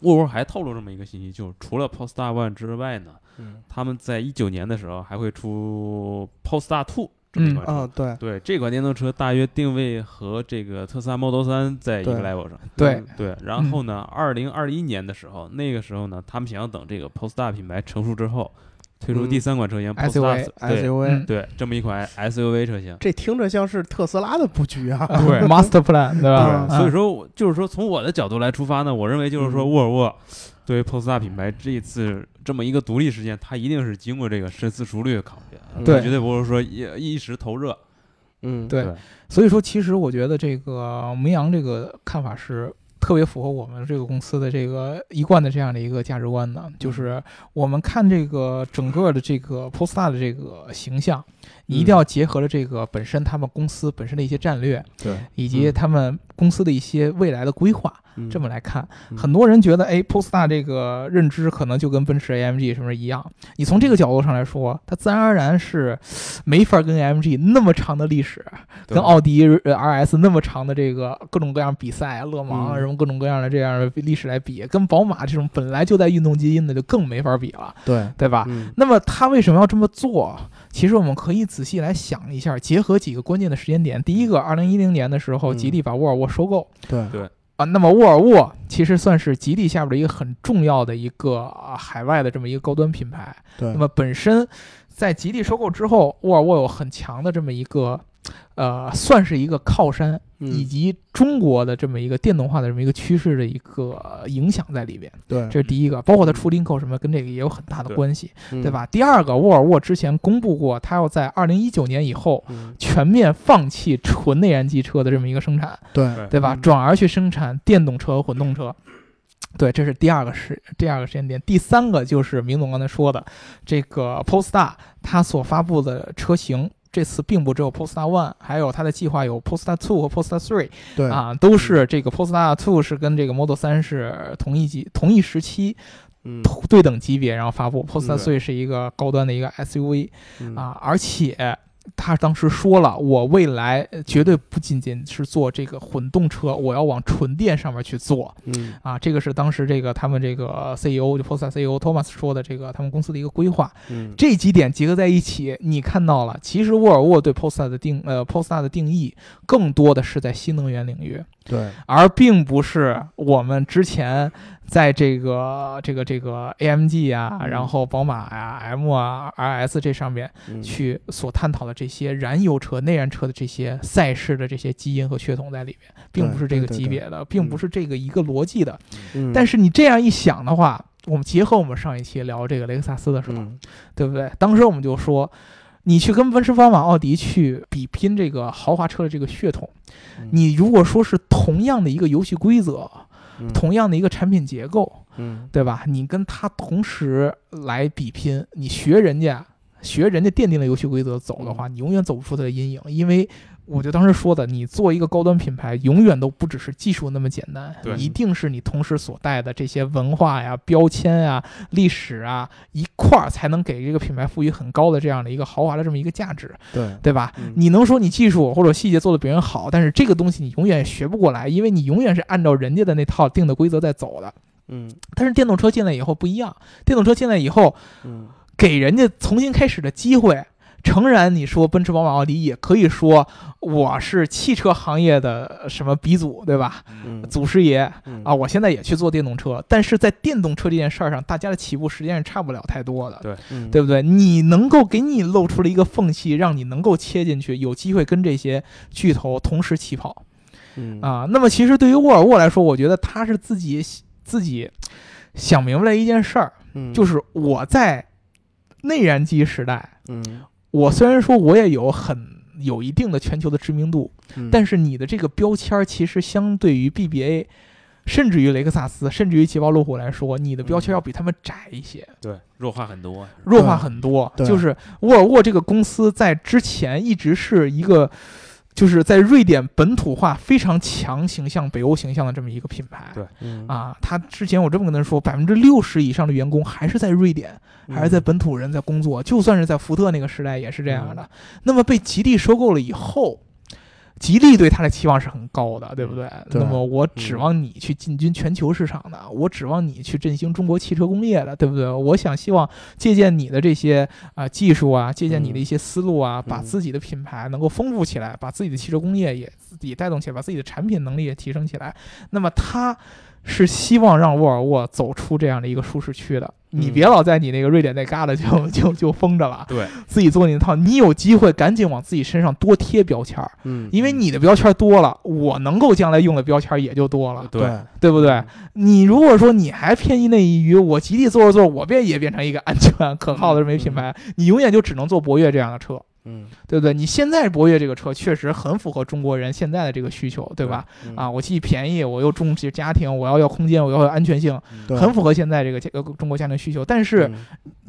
Speaker 4: 沃尔沃还透露这么一个信息，就是除了 Polestar One 之外呢，
Speaker 2: 嗯
Speaker 4: 他们在一九年的时候还会出 Polestar Two 这么一
Speaker 3: 嗯
Speaker 4: 款车。
Speaker 2: 啊对
Speaker 4: 对，这款电动车大约定位和这个特斯拉 Model 3在一个 level 上。
Speaker 3: 对
Speaker 2: 嗯
Speaker 4: 对，然后呢，二零二一年的时候，那个时候呢，他们想要等这个 Polestar 品牌成熟之后，推出
Speaker 2: 嗯
Speaker 4: 第三款车型
Speaker 3: SUV
Speaker 4: Polestar 对
Speaker 2: SUV
Speaker 3: 嗯
Speaker 4: 对，这么一款 SUV 车型。
Speaker 2: 这听着像是特斯拉的布局啊，[laughs] [laughs]
Speaker 4: 对
Speaker 3: ，Master Plan 对吧？
Speaker 2: 嗯
Speaker 4: 所以说我，就是说，从我的角度来出发呢，我认为就是说，
Speaker 2: 嗯
Speaker 4: 沃尔沃对于 Polestar 品牌这一次这么一个独立事件，它一定是经过这个深思熟虑的考虑，
Speaker 2: 嗯
Speaker 3: 对
Speaker 4: 绝对不是说一一时头热。
Speaker 2: 嗯
Speaker 3: 对所以说，其实我觉得这个明阳这个看法是特别符合我们这个公司的这个一贯的这样的一个价值观的，就是我们看这个整个的这个 Polestar 的这个形象，你一定要结合了这个本身他们公司本身的一些战略，
Speaker 2: 对
Speaker 3: 以及他们公司的一些未来的规划，
Speaker 2: 嗯
Speaker 3: 这么来看。
Speaker 2: 嗯
Speaker 3: 很多人觉得，哎，Polestar 这个认知可能就跟奔驰 AMG 什么一样。你从这个角度上来说，它自然而然是没法跟 AMG 那么长的历史，跟奥迪呃 RS 那么长的这个各种各样比赛、勒芒什么各种各样的这样的历史来比，跟宝马这种本来就在运动基因的就更没法比了，
Speaker 2: 对
Speaker 3: 对吧？
Speaker 2: 嗯
Speaker 3: 那么他为什么要这么做？其实我们可以仔细来想一下，结合几个关键的时间点。第一个，二零一零年的时候，
Speaker 2: 嗯。
Speaker 3: 吉利把沃尔沃收购，
Speaker 2: 对。
Speaker 4: 对。
Speaker 3: 啊，那么沃尔沃其实算是吉利下边的一个很重要的一个啊海外的这么一个高端品牌。
Speaker 2: 对。
Speaker 3: 那么本身在吉利收购之后，沃尔沃有很强的这么一个呃，算是一个靠山，以
Speaker 2: 嗯
Speaker 3: 及中国的这么一个电动化的这么一个趋势的一个影响在里边。
Speaker 2: 对
Speaker 3: 这是第一个，包括它出 Linko 什么，跟这个也有很大的关系，
Speaker 2: 嗯
Speaker 3: 对？吧？第二个，沃尔沃之前公布过，它要在二零一九年以后
Speaker 2: 嗯
Speaker 3: 全面放弃纯内燃机车的这么一个生产。
Speaker 2: 对
Speaker 4: 对
Speaker 3: 对吧？
Speaker 2: 嗯
Speaker 3: 转而去生产电动车和混动车。对，这是第二个时第二个时间点。第三个就是明总刚才说的，这个 Polestar 它所发布的车型，这次并不只有 Polestar One，还有它的计划有 Polestar Two 和 Polestar Three
Speaker 2: 对
Speaker 3: 啊，都是这个 Polestar Two 是跟这个 Model 3是同一级同一时期
Speaker 2: 嗯
Speaker 3: 对等级别，然后发布。Polestar
Speaker 2: 嗯
Speaker 3: Three 是一个高端的一个 SUV，
Speaker 2: 嗯
Speaker 3: 啊，而且他当时说了，我未来呃绝对不仅仅是做这个混动车，我要往纯电上面去做
Speaker 2: 嗯
Speaker 3: 啊。这个是当时这个他们这个 CEO 就 Polestar CEO Thomas 说的，这个他们公司的一个规划。
Speaker 2: 嗯
Speaker 3: 这几点结合在一起，你看到了，其实沃尔沃对 Polestar 的定呃 Polestar 的定义更多的是在新能源领域。
Speaker 2: 对。
Speaker 3: 而并不是我们之前在这个这个这个 AMG 啊，
Speaker 2: 嗯。
Speaker 3: 然后宝马呀、M 啊、RS 这上面
Speaker 2: 嗯。
Speaker 3: 去所探讨的这些燃油车、内燃车的这些赛事的这些基因和血统在里面，并不是这个级别的，并不是这个一个逻辑的。
Speaker 2: 嗯。
Speaker 3: 但是你这样一想的话，我们结合我们上一期聊这个雷克萨斯的时候，
Speaker 2: 嗯。
Speaker 3: 对不对？当时我们就说，你去跟奔驰、宝马、奥迪去比拼这个豪华车的这个血统，
Speaker 2: 嗯
Speaker 3: 你如果说是同样的一个游戏规则，
Speaker 2: 嗯
Speaker 3: 同样的一个产品结构，
Speaker 2: 嗯
Speaker 3: 对吧？你跟它同时来比拼，你学人家学人家奠定了游戏规则走的话，你永远走不出它的阴影，因为。我就当时说的，你做一个高端品牌，永远都不只是技术那么简单，
Speaker 4: 对
Speaker 3: 一定是你同时所带的这些文化呀、标签呀、历史啊一块儿，才能给这个品牌赋予很高的这样的一个豪华的这么一个价值，
Speaker 2: 对，
Speaker 3: 对吧？
Speaker 2: 嗯
Speaker 3: 你能说你技术或者细节做的比人好，但是这个东西你永远学不过来，因为你永远是按照人家的那套定的规则在走的。
Speaker 2: 嗯
Speaker 3: 但是电动车进来以后不一样，电动车进来以后，
Speaker 2: 嗯
Speaker 3: 给人家重新开始的机会。诚然，你说奔驰、宝马、奥迪也可以说我是汽车行业的什么鼻祖，对吧？
Speaker 2: 嗯。
Speaker 3: 祖师爷
Speaker 2: 嗯。
Speaker 3: 啊，我现在也去做电动车，但是在电动车这件事儿上，大家的起步时间是差不了太多的，
Speaker 4: 对。
Speaker 2: 嗯。
Speaker 3: 对不对？你能够给你露出了一个缝隙，让你能够切进去，有机会跟这些巨头同时起跑。
Speaker 2: 嗯。
Speaker 3: 啊。那么，其实对于沃尔沃来说，我觉得他是自己自己想明白了一件事儿，
Speaker 2: 嗯。
Speaker 3: 就是我在内燃机时代，
Speaker 2: 嗯。
Speaker 3: 我虽然说我也有很有一定的全球的知名度，
Speaker 2: 嗯
Speaker 3: 但是你的这个标签儿其实相对于 BBA，甚至于雷克萨斯，甚至于捷豹路虎来说，你的标签要比他们窄一些，
Speaker 4: 对，弱化很多。
Speaker 3: 弱化很多。
Speaker 2: 对
Speaker 3: 就是沃尔沃这个公司在之前一直是一个。就是在瑞典本土化非常强形象、北欧形象的这么一个品牌，
Speaker 4: 对
Speaker 2: 嗯
Speaker 3: 啊，他之前我这么跟他说，百分之六十以上的员工还是在瑞典，还是在本土人在工作，就算是在福特那个时代也是这样的。那么被吉利收购了以后，吉利对他的期望是很高的，对不对？
Speaker 2: 对
Speaker 3: 那么我指望你去进军全球市场的，我指望你去振兴中国汽车工业的，对不对？我想希望借鉴你的这些啊、技术啊，借鉴你的一些思路啊，把自己的品牌能够丰富起来，把自己的汽车工业也自己带动起来，把自己的产品能力也提升起来。那么他是希望让沃尔沃走出这样的一个舒适区的。你
Speaker 2: 嗯
Speaker 3: 别老在你那个瑞典那旮瘩就 [laughs] 就就封着了，
Speaker 4: 对，
Speaker 3: 自己做你那套，你有机会赶紧往自己身上多贴标签儿，
Speaker 2: 嗯。
Speaker 3: 因为你的标签儿多了，我能够将来用的标签儿也就多了，
Speaker 4: 对，
Speaker 3: 对不对？你如果说你还偏一那一隅，我吉利做着做着，我变也变成一个安全可靠的这么一品牌，你永远就只能做博越这样的车，
Speaker 2: 嗯
Speaker 3: 对不对？你现在博越这个车确实很符合中国人现在的这个需求，对吧？
Speaker 2: 嗯
Speaker 3: 啊，我既便宜，我又重视家庭，我要要空间，我要有安全性，
Speaker 2: 对
Speaker 3: 很符合现在这个这个中国家庭需求。但是
Speaker 2: 嗯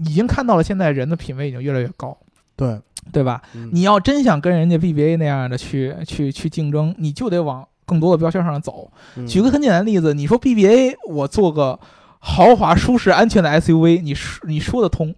Speaker 3: 已经看到了现在人的品味已经越来越高，
Speaker 2: 对
Speaker 3: 对吧？
Speaker 2: 嗯
Speaker 3: 你要真想跟人家 BBA 那样的去去去竞争，你就得往更多的标签上走。
Speaker 2: 嗯
Speaker 3: 举个很简单的例子，你说 BBA 我做个豪华、舒适、安全的 SUV，你说你说得通，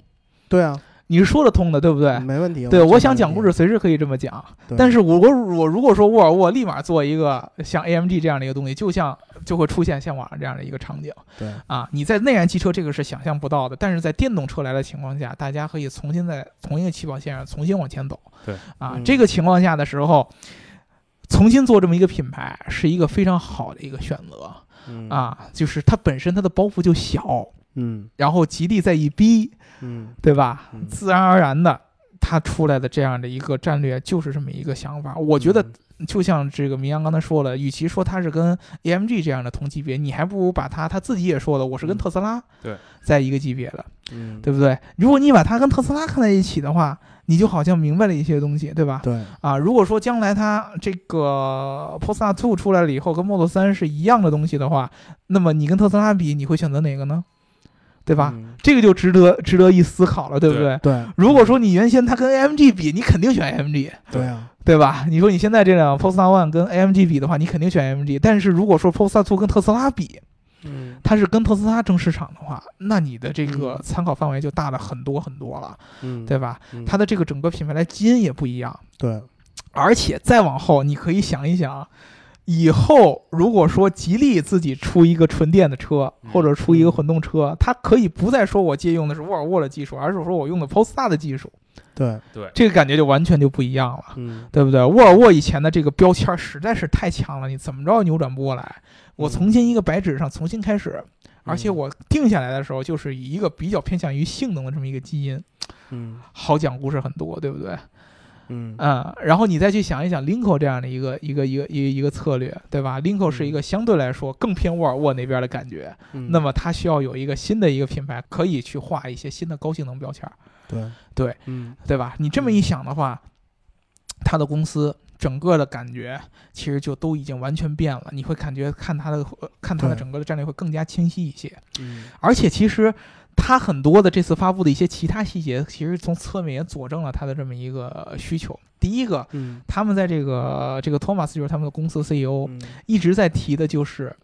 Speaker 2: 对啊，
Speaker 3: 你是说得通的，对不对？
Speaker 2: 没问题。
Speaker 3: 对，我想讲故事随时可以这么讲，但是我我我如果说沃尔沃立马做一个像 AMG 这样的一个东西，就像就会出现像网上这样的一个场景
Speaker 2: 对
Speaker 3: 啊！你在内燃机车这个是想象不到的，但是在电动车来的情况下，大家可以重新在同一个起跑线上重新往前走。
Speaker 4: 对
Speaker 3: 啊，
Speaker 2: 嗯
Speaker 3: 这个情况下的时候，重新做这么一个品牌是一个非常好的一个选择
Speaker 2: 嗯
Speaker 3: 啊，就是它本身它的包袱就小，
Speaker 2: 嗯
Speaker 3: 然后吉利再一逼，
Speaker 2: 嗯
Speaker 3: 对吧？
Speaker 2: 嗯
Speaker 3: 自然而然的，它出来的这样的一个战略就是这么一个想法。我觉得
Speaker 2: 嗯
Speaker 3: 就像这个明阳刚才说了，与其说它是跟 AMG 这样的同级别，你还不如把它他自己也说了，我是跟
Speaker 2: 嗯
Speaker 3: 特斯拉
Speaker 4: 对
Speaker 3: 在一个级别的，
Speaker 2: 嗯
Speaker 3: 对不对？如果你把它跟特斯拉看在一起的话，你就好像明白了一些东西，对吧？
Speaker 2: 对
Speaker 3: 啊，如果说将来它这个 Polestar 2出来了以后，跟 Model 三是一样的东西的话，那么你跟特斯拉比，你会选择哪个呢？对吧？
Speaker 2: 嗯
Speaker 3: 这个就值得值得一思考了，对不
Speaker 4: 对
Speaker 3: 对？
Speaker 2: 对
Speaker 3: 如果说你原先它跟 AMG 比，你肯定选 AMG，
Speaker 2: 对啊
Speaker 3: 对吧？你说你现在这辆 Polestar One 跟 AMG 比的话，你肯定选 AMG。但是如果说 Polestar 2跟特斯拉比，
Speaker 2: 嗯
Speaker 3: 它是跟特斯拉争市场的话，那你的这个
Speaker 2: 嗯
Speaker 3: 参考范围就大了很多很多了，
Speaker 2: 嗯
Speaker 3: 对吧？
Speaker 2: 嗯
Speaker 3: 它的这个整个品牌的基因也不一样，
Speaker 2: 对
Speaker 3: 而且再往后，你可以想一想。以后如果说吉利自己出一个纯电的车，
Speaker 4: 嗯
Speaker 3: 或者出一个混动车，它可以不再说我借用的是沃尔沃的技术，而是说我用的 Polestar 的技术，
Speaker 2: 对
Speaker 4: 对，
Speaker 3: 这个感觉就完全就不一样了。
Speaker 2: 嗯
Speaker 3: 对不对？沃尔沃以前的这个标签实在是太强了，你怎么着也扭转不过来。我重新一个白纸上重新开始，而且我定下来的时候，就是以一个比较偏向于性能的这么一个基因，
Speaker 2: 嗯
Speaker 3: 好讲故事很多，对不对？
Speaker 2: 嗯
Speaker 3: 嗯，然后你再去想一想 Linko 这样的一个一个一个一个一个策略，对吧？Linko 是一个相对来说更偏沃尔沃那边的感觉，
Speaker 2: 嗯
Speaker 3: 那么它需要有一个新的一个品牌，可以去画一些新的高性能标签儿，
Speaker 2: 对
Speaker 3: 对
Speaker 2: 嗯
Speaker 3: 对吧？你这么一想的话，它的公司整个的感觉其实就都已经完全变了。你会感觉看它的呃看它的整个的战略会更加清晰一些。
Speaker 2: 嗯
Speaker 3: 而且其实它很多的这次发布的一些其他细节，其实从侧面也佐证了他的这么一个需求。第一个，
Speaker 2: 嗯。
Speaker 3: 他们在这个这个托马斯就是他们的公司 CEO，
Speaker 2: 嗯。
Speaker 3: 一直在提的就是，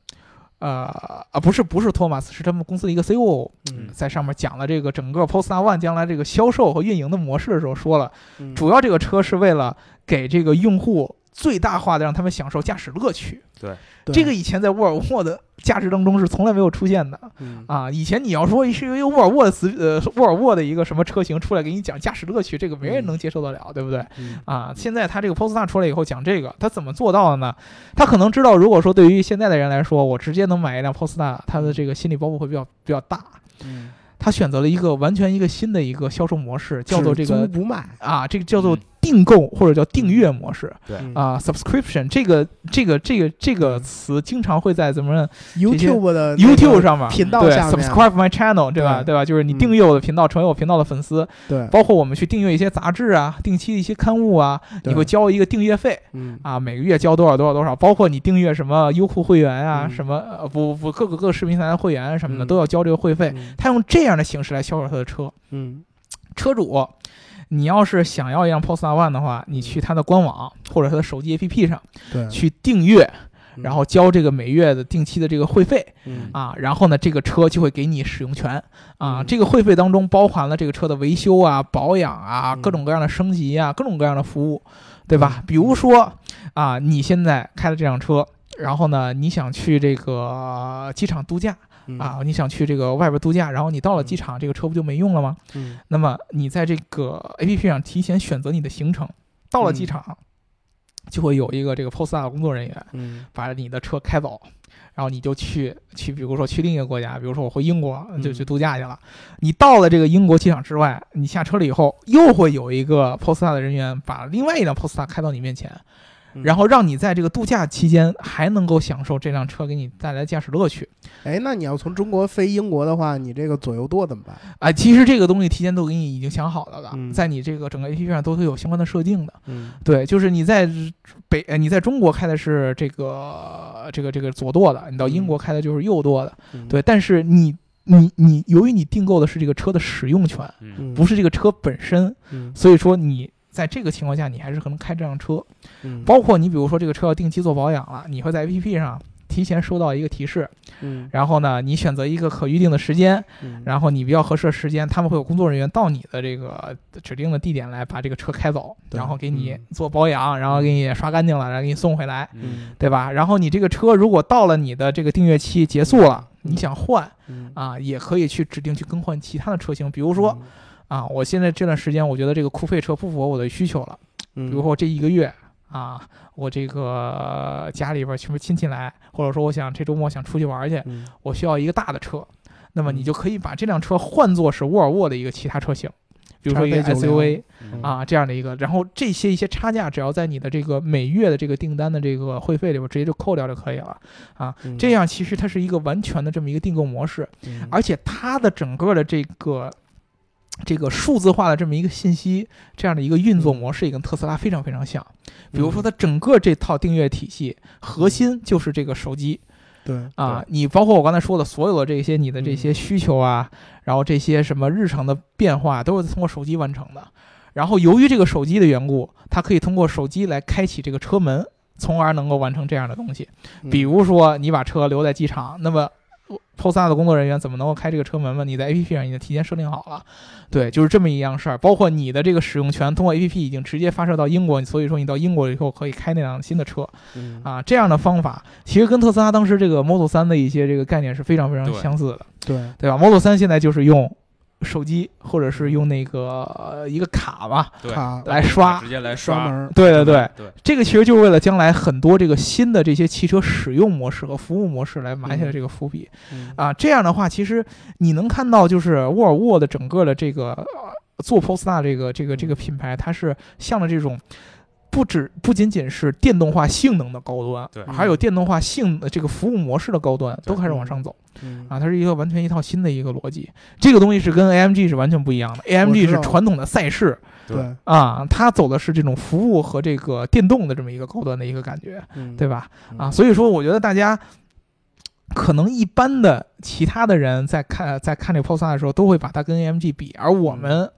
Speaker 3: 呃啊不是不是托马斯，是他们公司的一个 CEO，
Speaker 2: 嗯。
Speaker 3: 在上面讲了这个整个 Polestar One 将来这个销售和运营的模式的时候说了，
Speaker 2: 嗯。
Speaker 3: 主要这个车是为了给这个用户最大化的让他们享受驾驶乐趣。
Speaker 2: 对
Speaker 3: 这个以前在沃尔沃的驾驶当中是从来没有出现的
Speaker 2: 嗯
Speaker 3: 啊！以前你要说是一个沃尔沃的词呃沃尔沃的一个什么车型出来给你讲驾驶乐趣，这个没人能接受得了，对不对？
Speaker 2: 嗯
Speaker 3: 啊，现在他这个 Polestar 出来以后讲这个，他怎么做到的呢？他可能知道，如果说对于现在的人来说，我直接能买一辆 Polestar，他的这个心理包袱会比较比较大。
Speaker 2: 嗯
Speaker 3: 他选择了一个完全一个新的一个销售模式，叫做这个
Speaker 2: 租不卖
Speaker 3: 啊，这个叫做
Speaker 4: 嗯
Speaker 3: 订购或者叫订阅模式
Speaker 4: 对。
Speaker 2: 嗯。
Speaker 3: 啊，subscription 这个这个这个这个词经常会在怎么
Speaker 2: YouTube 的
Speaker 3: YouTube 上面
Speaker 2: 频道
Speaker 3: 对
Speaker 2: 下面。
Speaker 3: subscribe my channel 对吧？
Speaker 2: 对。
Speaker 3: 对吧？就是你
Speaker 2: 嗯。
Speaker 3: 订阅我的频道，成为我频道的粉丝，
Speaker 2: 对。
Speaker 3: 包括我们去订阅一些杂志啊，定期的一些刊物啊，你会交一个订阅费。
Speaker 2: 嗯。
Speaker 3: 啊，每个月交多少多少多少，包括你订阅什么优酷会员啊，
Speaker 2: 嗯。
Speaker 3: 什么呃不不各个各个视频平台的会员什么的，
Speaker 2: 嗯。
Speaker 3: 都要交这个会费。
Speaker 2: 嗯。
Speaker 3: 他用这样的形式来销售他的车。
Speaker 2: 嗯。
Speaker 3: 车主，你要是想要一辆 Polestar One 的话，你去它的官网或者它的手机 APP 上
Speaker 2: 对，
Speaker 3: 去订阅，
Speaker 2: 嗯
Speaker 3: 然后交这个每月的定期的这个会费
Speaker 2: 嗯
Speaker 3: 啊，然后呢，这个车就会给你使用权啊。
Speaker 2: 嗯
Speaker 3: 这个会费当中包含了这个车的维修啊、保养啊、
Speaker 2: 嗯
Speaker 3: 各种各样的升级啊、各种各样的服务，对吧？比如说啊，你现在开的这辆车。然后呢，你想去这个机场度假
Speaker 2: 嗯
Speaker 3: 啊？你想去这个外边度假，然后你到了机场，这个车不就没用了吗？
Speaker 2: 嗯
Speaker 3: 那么你在这个 A P P 上提前选择你的行程，到了机
Speaker 2: 嗯
Speaker 3: 场，就会有一个这个的工作人员
Speaker 2: 嗯
Speaker 3: 把你的车开走，然后你就去去，比如说去另一个国家，比如说我回英国就去
Speaker 2: 嗯
Speaker 3: 度假去了。你到了这个英国机场之外，你下车了以后，又会有一个 Polestar 的人员把另外一辆 Polestar 开到你面前，
Speaker 2: 嗯
Speaker 3: 然后让你在这个度假期间还能够享受这辆车给你带来的驾驶乐趣。
Speaker 2: 哎，那你要从中国飞英国的话，你这个左右舵怎么办？
Speaker 3: 哎、其实这个东西提前都给你已经想好了的，
Speaker 2: 嗯
Speaker 3: 在你这个整个 A P P 上都会有相关的设定的。
Speaker 2: 嗯
Speaker 3: 对，就是你在北，呃你在中国开的是这个这个这个左舵的，你到英国开的就是右舵的。
Speaker 2: 嗯
Speaker 3: 对，但是你你你，由于你订购的是这个车的使用权，不是这个车本身，
Speaker 2: 嗯
Speaker 3: 所以说你在这个情况下，你还是可能开这辆车。
Speaker 2: 嗯。
Speaker 3: 包括你比如说这个车要定期做保养了，你会在 A P P 上提前收到一个提示，
Speaker 2: 嗯。
Speaker 3: 然后呢，你选择一个可预定的时间，
Speaker 2: 嗯。
Speaker 3: 然后你比较合适的时间，他们会有工作人员到你的这个指定的地点来把这个车开走，然后给你
Speaker 2: 嗯。
Speaker 3: 做保养，然后给你刷干净了，然后给你送回来，
Speaker 4: 嗯。
Speaker 3: 对吧？然后你这个车如果到了你的这个订阅期结束了，
Speaker 2: 嗯。
Speaker 3: 你想换
Speaker 2: 嗯。
Speaker 3: 啊，也可以去指定去更换其他的车型，比如说啊，我现在这段时间我觉得这个酷配车不符合我的需求了，
Speaker 2: 嗯，
Speaker 3: 比如说我这一个月啊，我这个家里边全部亲戚来，或者说我想这周末想出去玩去，
Speaker 2: 嗯
Speaker 3: 我需要一个大的车，那么你
Speaker 2: 嗯。
Speaker 3: 就可以把这辆车换作是沃尔沃的一个其他车型，比如说一个 SUV
Speaker 4: 嗯。
Speaker 3: 啊这样的一个，然后这些一些差价只要在你的这个每月的这个订单的这个会费里边直接就扣掉就可以了啊。
Speaker 2: 嗯。
Speaker 3: 这样其实它是一个完全的这么一个订购模式，
Speaker 2: 嗯。
Speaker 3: 而且它的整个的这个。这个数字化的这么一个信息，这样的一个运作模式也跟特斯拉非常非常像。比如说，它整个这套订阅体系核心就是这个手机，
Speaker 2: 对
Speaker 3: 啊，你包括我刚才说的所有的这些你的这
Speaker 2: 嗯
Speaker 3: 些需求啊，然后这些什么日常的变化都是通过手机完成的。然后由于这个手机的缘故，它可以通过手机来开启这个车门，从而能够完成这样的东西。
Speaker 2: 嗯
Speaker 3: 比如说你把车留在机场，那么 POS 的工作人员怎么能够开这个车门嘛？你在 APP 上已经提前设定好了，对，就是这么一样事儿。包括你的这个使用权通过 APP 已经直接发射到英国，所以说你到英国以后可以开那辆新的车。
Speaker 2: 嗯
Speaker 3: 啊，这样的方法其实跟特斯拉当时这个 Model 3的一些这个概念是非常非常相似的，
Speaker 2: 对
Speaker 3: 对吧？Model 3现在就是用手机或者是用那个、呃一个卡吧
Speaker 4: 对
Speaker 3: 来刷
Speaker 4: 直。接来
Speaker 2: 刷门
Speaker 3: 对对对，
Speaker 4: 对，
Speaker 3: 这个其实就是为了将来很多这个新的这些汽车使用模式和服务模式来埋下的这个伏笔、
Speaker 2: 嗯
Speaker 3: 啊。这样的话，其实你能看到，就是沃尔沃的整个的这个、呃、做 Polestar 这个这个这个品牌，它是向着这种不止不仅仅是电动化性能的高端，
Speaker 4: 对
Speaker 3: 还有电动化性这个服务模式的高端都开始往上走
Speaker 2: 嗯
Speaker 3: 啊，它是一个完全一套新的一个逻辑。这个东西是跟 AMG 是完全不一样的，AMG 是传统的赛事
Speaker 2: 对，
Speaker 3: 啊，它走的是这种服务和这个电动的这么一个高端的一个感觉，
Speaker 2: 嗯
Speaker 3: 对吧？
Speaker 2: 嗯
Speaker 3: 啊，所以说我觉得大家可能一般的其他的人在看在看这个 Polestar 的时候，都会把它跟 AMG 比，而我们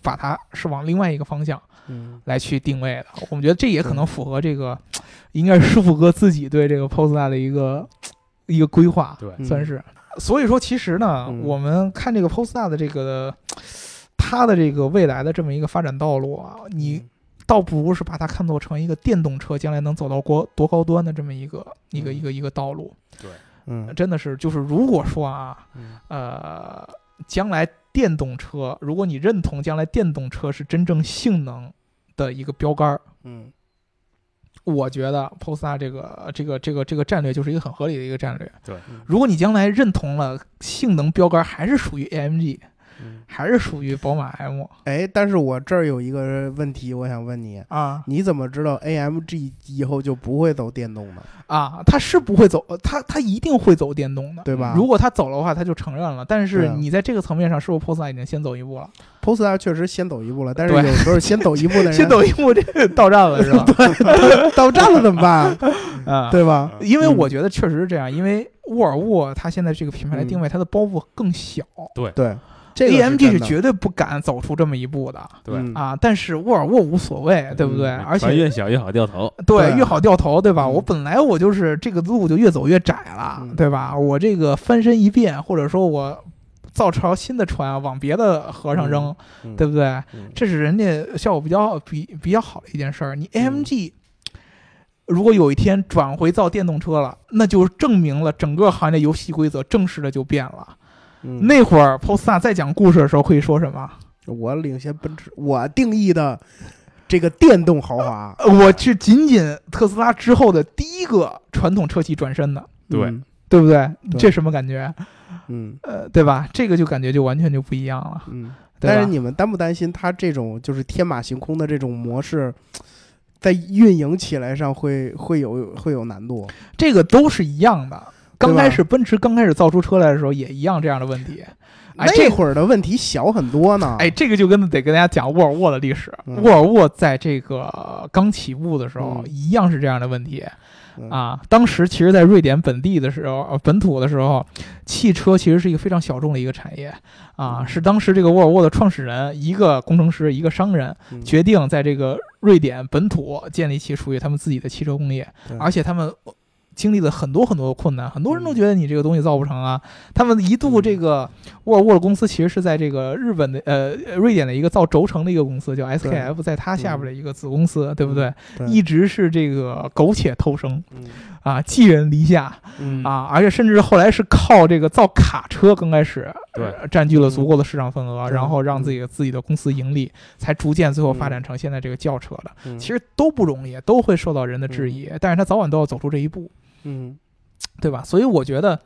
Speaker 3: 把它是往另外一个方向
Speaker 2: 嗯。
Speaker 3: 来去定位的。我们觉得这也可能符合这个，[tsk] 应该是师傅哥自己对这个 Polestar 的一个 [tsk] 一个规划，
Speaker 4: 对。
Speaker 2: 嗯
Speaker 3: 算是。所以说，其实呢，
Speaker 2: 嗯。
Speaker 3: 我们看这个 Polestar 的这个 [tsk] 它的这个未来的这么一个发展道路啊，你倒不如是把它看作成一个电动车将来能走到国多高端的这么一个一个
Speaker 2: 嗯。
Speaker 3: 一个一个道路。
Speaker 2: 嗯。
Speaker 3: 真的是，就是如果说啊，
Speaker 2: 嗯。
Speaker 3: 呃，将来电动车，如果你认同将来电动车是真正性能的一个标杆儿，
Speaker 2: 嗯。
Speaker 3: 我觉得 Polestar 这个这个这个这个战略就是一个很合理的一个战略。
Speaker 4: 对。
Speaker 3: 如果你将来认同了性能标杆还是属于 AMG，
Speaker 2: 嗯，
Speaker 3: 还是属于宝马 M
Speaker 2: 哎，但是我这儿有一个问题，我想问你，
Speaker 3: 啊
Speaker 2: 你怎么知道 AMG 以后就不会走电动的，
Speaker 3: 啊，它是不会走，它它一定会走电动的。
Speaker 2: 对吧？
Speaker 3: 如果它走了的话，它就承认了。但是
Speaker 2: 啊
Speaker 3: 你在这个层面上，是不是 Polestar 已经先走一步了
Speaker 2: ？Polestar 确实先走一步了，但是有时候先走一步的人 [laughs]
Speaker 3: 先走一步，这个到站了是吧？[laughs]
Speaker 2: 到站了怎么办？[laughs]
Speaker 3: 啊，
Speaker 2: 对吧？
Speaker 3: 因为
Speaker 2: 嗯
Speaker 3: 我觉得确实是这样，因为沃尔沃它现在这个品牌的定位，它的包袱更小
Speaker 2: 对，这个
Speaker 3: ，AMG 是绝对不敢走出这么一步的
Speaker 4: 对
Speaker 2: 嗯
Speaker 3: 啊。但是沃尔沃无所谓，对不对？
Speaker 4: 嗯
Speaker 3: 而且
Speaker 4: 越小越好掉头，
Speaker 2: 对
Speaker 3: 对越好掉头，对吧？
Speaker 2: 嗯
Speaker 3: 我本来我就是这个路就越走越窄了，
Speaker 2: 嗯
Speaker 3: 对吧？我这个翻身一变，或者说我造条新的船往别的河上扔，
Speaker 2: 嗯
Speaker 3: 对不对？
Speaker 2: 嗯
Speaker 3: 这是人家效果比较比比较好的一件事儿。你
Speaker 2: 嗯
Speaker 3: AMG、如果有一天转回造电动车了，那就证明了整个行业游戏规则正式的就变了。
Speaker 2: 嗯
Speaker 3: 那会儿 Polestar 在讲故事的时候会说什么？
Speaker 2: 我领先奔驰，我定义的这个电动豪华，
Speaker 3: 呃我是仅仅特斯拉之后的第一个传统车企转身的，
Speaker 4: 对
Speaker 2: 嗯
Speaker 3: 对不对？
Speaker 2: 对
Speaker 3: 这什么感觉？
Speaker 2: 嗯
Speaker 3: 呃，对吧？这个就感觉就完全就不一样了，
Speaker 2: 嗯。
Speaker 3: 对吧
Speaker 2: 但是你们担不担心它这种就是天马行空的这种模式，在运营起来上会会有会有难度？
Speaker 3: 这个都是一样的。刚开始奔驰刚开始造出车来的时候也一样这样的问题。哎，这
Speaker 2: 那会儿的问题小很多呢。
Speaker 3: 哎，，这个就跟得跟大家讲沃尔沃的历史。
Speaker 2: 嗯
Speaker 3: 沃尔沃在这个刚起步的时候，
Speaker 2: 嗯
Speaker 3: 一样是这样的问题
Speaker 2: 嗯
Speaker 3: 啊。当时其实，在瑞典本地的时候，呃本土的时候，汽车其实是一个非常小众的一个产业啊。
Speaker 2: 嗯
Speaker 3: 是当时这个沃尔沃的创始人，一个工程师，一个商人，
Speaker 2: 嗯
Speaker 3: 决定在这个瑞典本土建立起属于他们自己的汽车工业，而且他们。经历了很多很多的困难，很多人都觉得你这个东西造不成啊。他们一度这个沃尔沃的公司其实是在这个日本的呃瑞典的一个造轴承的一个公司叫 SKF，在它下边的一个子公司，对不对？
Speaker 2: 对。
Speaker 3: 一直是这个苟且偷生。
Speaker 2: 嗯
Speaker 3: 啊，寄人篱下
Speaker 2: 嗯。
Speaker 3: 啊，而且甚至后来是靠这个造卡车刚开始
Speaker 4: 对
Speaker 3: 呃占据了足够的市场份额，
Speaker 2: 对
Speaker 3: 然后让自己自己的公司盈利，才逐渐最后发
Speaker 2: 嗯。
Speaker 3: 展成现在这个轿车的。
Speaker 2: 嗯。
Speaker 3: 其实都不容易，都会受到人的质疑，但是他早晚都要走出这一步，
Speaker 2: 嗯。
Speaker 3: 对吧？所以我觉得，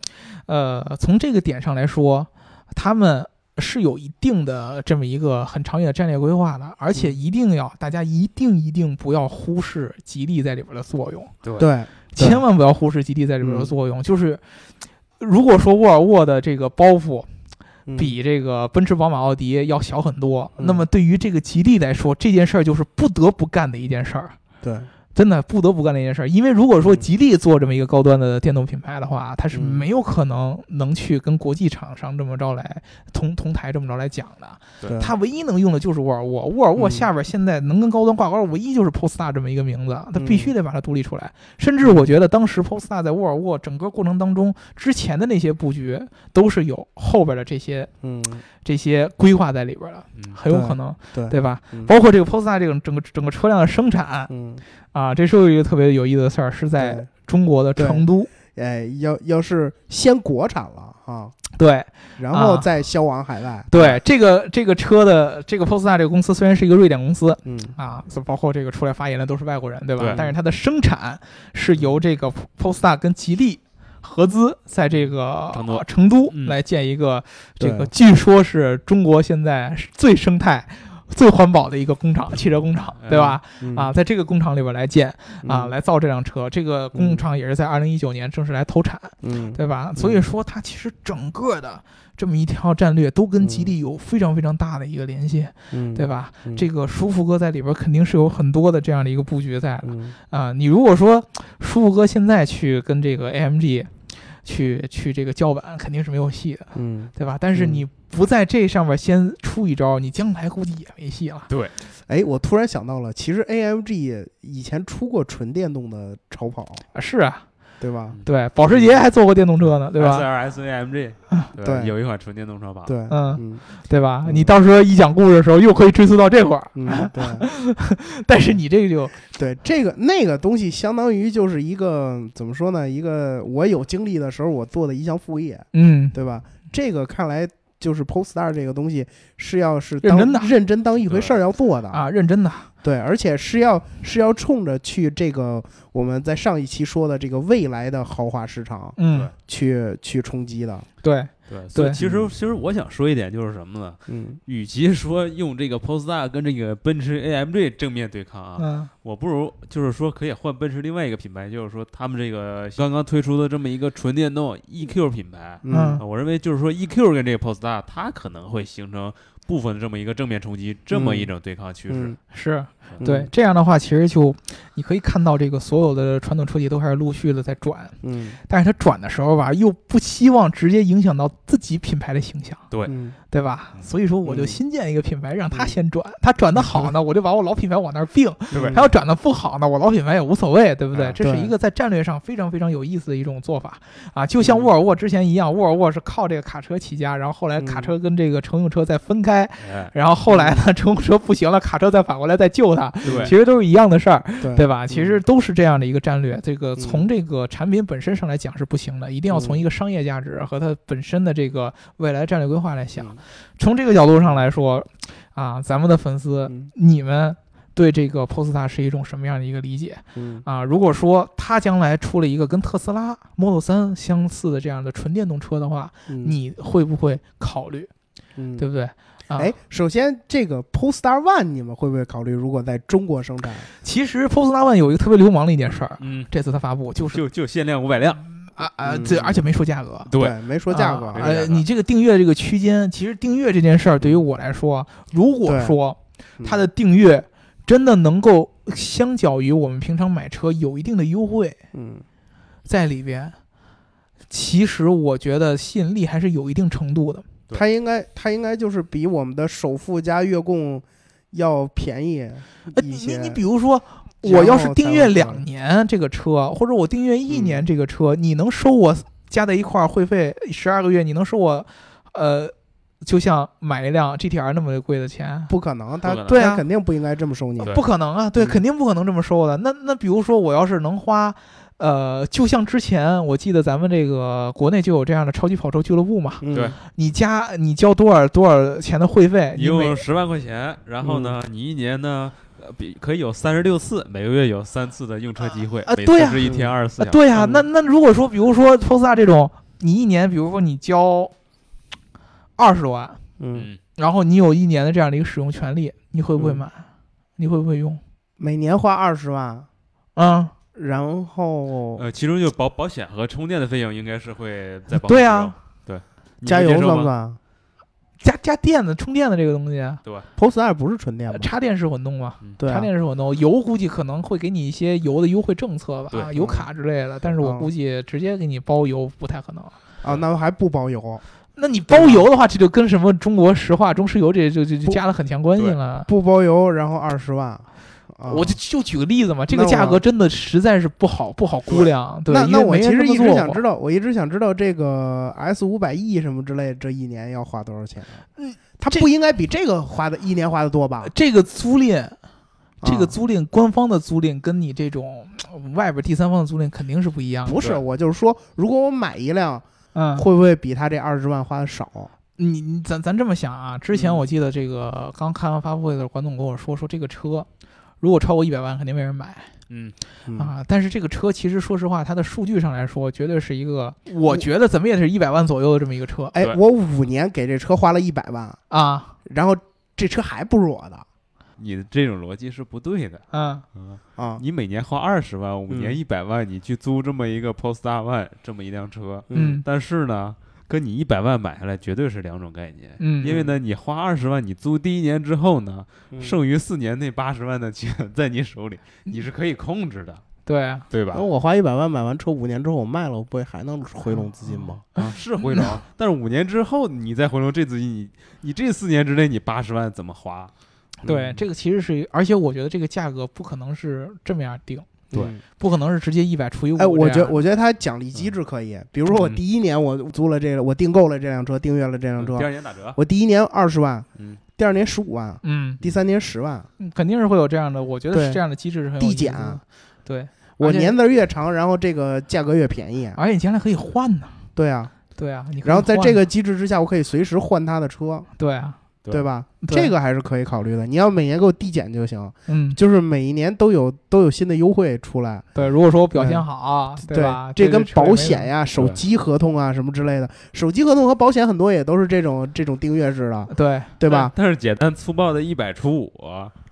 Speaker 3: 呃，从这个点上来说，他们是有一定的这么一个很长远的战略规划的，而且
Speaker 2: 嗯。
Speaker 3: 一定要大家一定一定不要忽视吉利在里边的作用，
Speaker 4: 对
Speaker 3: 千万不要忽视吉利在里边的
Speaker 2: 嗯
Speaker 3: 作用。就是如果说沃尔沃的这个包袱
Speaker 2: 嗯
Speaker 3: 比这个奔驰、宝马、奥迪要小很多，
Speaker 2: 嗯
Speaker 3: 那么对于这个吉利来说，这件事儿就是不得不干的一件事儿。
Speaker 2: 对
Speaker 3: 真的不得不干的一件事儿，因为如果说
Speaker 2: 嗯。
Speaker 3: 吉利做这么一个高端的电动品牌的话，它是
Speaker 2: 嗯。
Speaker 3: 没有可能能去跟国际厂商这么着来同同台这么着来讲的。
Speaker 2: 对，
Speaker 3: 它唯一能用的就是沃尔沃，沃尔沃
Speaker 2: 嗯。
Speaker 3: 下边现在能跟高端挂钩，唯一就是 Polestar 这么一个名字，它必须
Speaker 2: 嗯
Speaker 3: 得把它独立出来。甚至我觉得当时 Polestar 在沃尔沃整个过程当中，之前的那些布局都是有后边的这些
Speaker 2: 嗯。
Speaker 3: 这些规划在里边的，很有可能，
Speaker 2: 对
Speaker 3: 对。吧？
Speaker 2: 嗯。
Speaker 3: 包括这个 Polestar 这个整个整个车辆的生产，
Speaker 2: 嗯
Speaker 3: 啊，这时候有一个特别有意思的事儿，是在中国的成都。
Speaker 2: 哎，要要是先国产了啊，
Speaker 3: 对
Speaker 2: 然后
Speaker 3: 啊
Speaker 2: 再销往海外，
Speaker 3: 对，这个这个车的这个 Polestar 这个公司虽然是一个瑞典公司
Speaker 2: 嗯
Speaker 3: 啊，包括这个出来发言的都是外国人，对吧？
Speaker 4: 对
Speaker 3: 但是它的生产是由这个 Polestar 跟吉利合资，在这个
Speaker 4: 成都
Speaker 3: 呃成都
Speaker 4: 嗯
Speaker 3: 来建一个这个，据说是中国现在最生态。最环保的一个工厂，汽车工厂，对吧？
Speaker 2: 嗯
Speaker 3: 啊，在这个工厂里边来建啊，
Speaker 2: 嗯
Speaker 3: 来造这辆车。这个工厂也是在二零一九年正式来投产，
Speaker 2: 嗯
Speaker 3: 对吧？所以说，它其实整个的这么一条战略都跟吉利有非常非常大的一个联系，
Speaker 2: 嗯
Speaker 3: 对吧？
Speaker 2: 嗯
Speaker 3: 这个舒服哥在里边肯定是有很多的这样的一个布局在的
Speaker 2: 嗯
Speaker 3: 啊。你如果说舒服哥现在去跟这个 AMG 去去这个叫板，肯定是没有戏的，
Speaker 2: 嗯，
Speaker 3: 对吧？但是
Speaker 2: 嗯
Speaker 3: 你不在这上面先出一招，你将来估计也没戏了。
Speaker 2: 对哎，我突然想到了，其实 AMG 以前出过纯电动的超跑，
Speaker 3: 啊是啊，
Speaker 2: 对吧？
Speaker 3: 对，保时捷还做过电动车呢，对吧
Speaker 4: ？S L S A M G，
Speaker 2: 对
Speaker 4: 有一款纯电动车吧，
Speaker 2: 对，
Speaker 3: 嗯，
Speaker 2: 嗯
Speaker 3: 对吧？
Speaker 2: 嗯
Speaker 3: 你到时候一讲故事的时候，又可以追溯到这块儿。
Speaker 2: 嗯，[laughs] 对
Speaker 3: 但是你这个就
Speaker 2: 对，这个那个东西相当于就是一个怎么说呢？一个我有精力的时候我做的一项副业，
Speaker 3: 嗯，
Speaker 2: 对吧？这个看来就是 Polestar 这个东西是要是当
Speaker 3: 认真的
Speaker 2: 认真当一回事儿要做的，
Speaker 3: 啊，认真的，
Speaker 2: 对，而且是要是要冲着去这个我们在上一期说的这个未来的豪华市场
Speaker 3: 嗯，
Speaker 2: 去去冲击的，
Speaker 3: 对，
Speaker 4: 对，所以
Speaker 3: 对
Speaker 4: 其实其实我想说一点就是什么呢？
Speaker 2: 嗯
Speaker 4: 与其说用这个 Polestar 跟这个奔驰 AMG 正面对抗啊，
Speaker 3: 嗯
Speaker 4: 我不如就是说可以换奔驰另外一个品牌，就是说他们这个刚刚推出的这么一个纯电动 EQ 品牌。
Speaker 3: 嗯
Speaker 4: 啊，我认为就是说 EQ 跟这个 Polestar 它可能会形成部分的这么一个正面冲击，这么一种对抗趋势
Speaker 2: 嗯。
Speaker 3: 是
Speaker 2: 嗯
Speaker 3: 对。这样的话，其实就你可以看到这个所有的传统车企都开始陆续的在转，
Speaker 2: 嗯
Speaker 3: 但是它转的时候吧，又不希望直接影响到自己品牌的形象。
Speaker 4: 对
Speaker 2: 嗯
Speaker 3: 对吧？所以说，我就
Speaker 2: 嗯
Speaker 3: 新建一个品牌，让他先转。他转的好呢，[laughs] 我就把我老品牌往那儿并；
Speaker 4: 对
Speaker 3: 他要转的不好呢，我老品牌也无所谓，对不对？
Speaker 4: 啊
Speaker 3: 这是一个在战略上非常非常有意思的一种做法啊！就像沃尔沃之前一样，沃尔沃是靠这个卡车起家，然后后来卡车跟这个乘用车再分开，
Speaker 4: 哎，
Speaker 3: 然后后来呢，[laughs] 乘用车不行了，卡车再反过来再救它，
Speaker 4: 对
Speaker 3: 其实都是一样的事儿，
Speaker 2: 对
Speaker 3: 对吧？其实都是这样的一个战略。这个
Speaker 2: 嗯
Speaker 3: 从这个产品本身上来讲是不行的，一定要从
Speaker 2: 嗯
Speaker 3: 一个商业价值和它本身的这个未来战略规划来想。
Speaker 2: 嗯
Speaker 3: 从这个角度上来说，啊，咱们的粉丝，
Speaker 2: 嗯。
Speaker 3: 你们对这个 Polestar 是一种什么样的一个理解？
Speaker 2: 嗯。
Speaker 3: 啊？如果说它将来出了一个跟特斯拉 Model 3相似的这样的纯电动车的话，
Speaker 2: 嗯。
Speaker 3: 你会不会考虑？
Speaker 2: 嗯。
Speaker 3: 对不对？啊，
Speaker 2: 哎，首先这个 Polestar One 你们会不会考虑，如果在中国生产？
Speaker 3: 其实 Polestar One 有一个特别流氓的一件事儿，
Speaker 4: 嗯，
Speaker 3: 这次它发布就是
Speaker 4: 就就限量五百辆，
Speaker 3: 啊啊，
Speaker 2: 嗯
Speaker 3: 这而且没说价格。
Speaker 4: 对，
Speaker 2: 没说价格
Speaker 3: 呃，你这个订阅这个区间，其实订阅这件事儿对于我来说，如果说
Speaker 2: 嗯
Speaker 3: 它的订阅真的能够相较于我们平常买车有一定的优惠
Speaker 2: 嗯
Speaker 3: 在里边，其实我觉得吸引力还是有一定程度的。
Speaker 2: 它应该它应该就是比我们的首付加月供要便宜
Speaker 3: 呃，你
Speaker 2: 一些。
Speaker 3: 你你比如说，我要是订阅两年这个车，或者我订阅一年
Speaker 2: 嗯
Speaker 3: 这个车，你能收我加在一块儿会费十二个月，你能收我呃，就像买一辆 GTR 那么贵的钱？
Speaker 2: 不可能，他
Speaker 4: 能。
Speaker 3: 对啊。
Speaker 2: 肯定不应该这么收你。
Speaker 3: 不可能啊，对，
Speaker 2: 嗯
Speaker 3: 肯定不可能这么收的。那那比如说，我要是能花，呃，就像之前我记得咱们这个国内就有这样的超级跑车俱乐部嘛，
Speaker 2: 嗯。
Speaker 4: 对。
Speaker 3: 你加你交多少多少钱的会费，
Speaker 4: 一
Speaker 3: 你每
Speaker 4: 共十万块钱，然后呢，你一年呢，呃比可以有三十六次，每个月有三次的用车机会，
Speaker 3: 啊对呀
Speaker 4: 次是一天二十四小时。
Speaker 3: 啊对呀、
Speaker 2: 嗯
Speaker 3: 那那如果说，比如说 Polestar 这种，你一年，比如说你交二十多万，
Speaker 2: 嗯，
Speaker 4: 嗯，
Speaker 3: 然后你有一年的这样的一个使用权利，你会不会
Speaker 2: 嗯
Speaker 3: 买？你会不会用？
Speaker 2: 每年花二十万，
Speaker 3: 嗯，
Speaker 2: 然后
Speaker 4: 呃，其中就保保险和充电的费用应该是会在保
Speaker 3: 对啊，
Speaker 4: 对，
Speaker 2: 加油？算不算
Speaker 3: 加加电的充电的这个东西
Speaker 2: ，？Polestar 不是纯电吗？
Speaker 3: 呃插电式混动嘛。
Speaker 2: 对啊
Speaker 3: 插电式混动，油估计可能会给你一些油的优惠政策吧，
Speaker 4: 对
Speaker 3: 啊油卡之类的。但是我
Speaker 2: 嗯
Speaker 3: 估计直接给你包邮不太可能。
Speaker 2: 啊，那还不包邮，
Speaker 3: 那你包邮的话，这就跟什么中国石化、中石油这就就就
Speaker 2: 不
Speaker 3: 加了很强关系
Speaker 4: 对
Speaker 3: 了。
Speaker 2: 不包邮，然后二十万。啊
Speaker 3: 我就就举个例子嘛，这个价格真的实在是不好不好估量，对，
Speaker 2: 那那我其实一直想知道，我一直想知道这个 S 五百 E 什么之类，这一年要花多少钱？
Speaker 3: 嗯，
Speaker 2: 它不应该比这个花的一年花的多吧？
Speaker 3: 这个租赁，这个
Speaker 2: 啊
Speaker 3: 租赁官方的租赁跟你这种呃外边第三方的租赁肯定是不一样的。
Speaker 2: 不是，我就是说，如果我买一辆，
Speaker 3: 嗯，
Speaker 2: 会不会比他这二十万花的少？
Speaker 3: 你你咱咱这么想啊，之前
Speaker 2: 嗯
Speaker 3: 我记得这个刚开完发布会的时候，管总跟我说说这个车如果超过一百万肯定没人买。
Speaker 4: 嗯，
Speaker 2: 嗯。
Speaker 3: 啊，但是这个车其实说实话，它的数据上来说，绝对是一个我觉得怎么也是一百万左右的这么一个车。
Speaker 2: 哎，我五年给这车花了一百万，
Speaker 3: 啊。
Speaker 2: 然后这车还不如我的。
Speaker 4: 你的这种逻辑是不对的。
Speaker 3: 嗯，
Speaker 4: 嗯，
Speaker 2: 啊。
Speaker 4: 你每年花二十万，五年
Speaker 2: 嗯。
Speaker 4: 一百万，你去租这么一个 Polestar One 这么一辆车，
Speaker 3: 嗯。
Speaker 4: 但是呢，跟你一百万买下来绝对是两种概念。
Speaker 3: 嗯，
Speaker 4: 因为呢，你花二十万，你租第一年之后呢，
Speaker 2: 嗯
Speaker 4: 剩余四年那八十万的钱 [laughs] 在你手里，你是可以控制的，[laughs]
Speaker 3: 对啊，
Speaker 4: 对吧
Speaker 2: 那？我花一百万买完车，五年之后我卖了，我不会还能回笼资金吗？
Speaker 4: 啊，是回笼，[laughs] 但是五年之后你再回笼这资金，你你这四年之内你八十万怎么花？
Speaker 3: 对，
Speaker 2: 嗯
Speaker 3: 这个其实是，而且我觉得这个价格不可能是这么样定，
Speaker 4: 对
Speaker 2: 嗯。
Speaker 3: 不可能是直接一百除以五。
Speaker 2: 哎，我觉我觉得它奖励机制可以，比如说我
Speaker 4: 嗯
Speaker 2: 第一年我租了这个，我订购了这辆车，订阅了这辆
Speaker 4: 第
Speaker 2: 车，
Speaker 4: 二年打折，
Speaker 2: 我第一年二十万，
Speaker 4: 嗯，
Speaker 2: 第二年十五万，
Speaker 3: 嗯，
Speaker 2: 第三年十万，
Speaker 3: 嗯肯定是会有这样的，我觉得是这样的机制是很有
Speaker 2: 递减。
Speaker 3: 对，
Speaker 2: 我年资越长，然后这个价格越便宜。
Speaker 3: 而且你将来可以换呢。
Speaker 2: 对啊，
Speaker 3: 对啊，你
Speaker 2: 然后在这个机制之下，我可以随时换他的车，
Speaker 3: 对啊，
Speaker 4: 对
Speaker 2: 对吧？
Speaker 3: 对
Speaker 2: 这个还是可以考虑的。你要每年给我递减就行，
Speaker 3: 嗯，
Speaker 2: 就是每一年都有都有新的优惠出来。
Speaker 3: 对。如果说我表现好，
Speaker 2: 对
Speaker 3: 吧？
Speaker 2: 这跟保险呀、手机合同啊什么之类的，手机合同和保险很多也都是这种这种订阅制的，
Speaker 3: 对，
Speaker 2: 对吧？
Speaker 4: 但是简单粗暴的一百除五，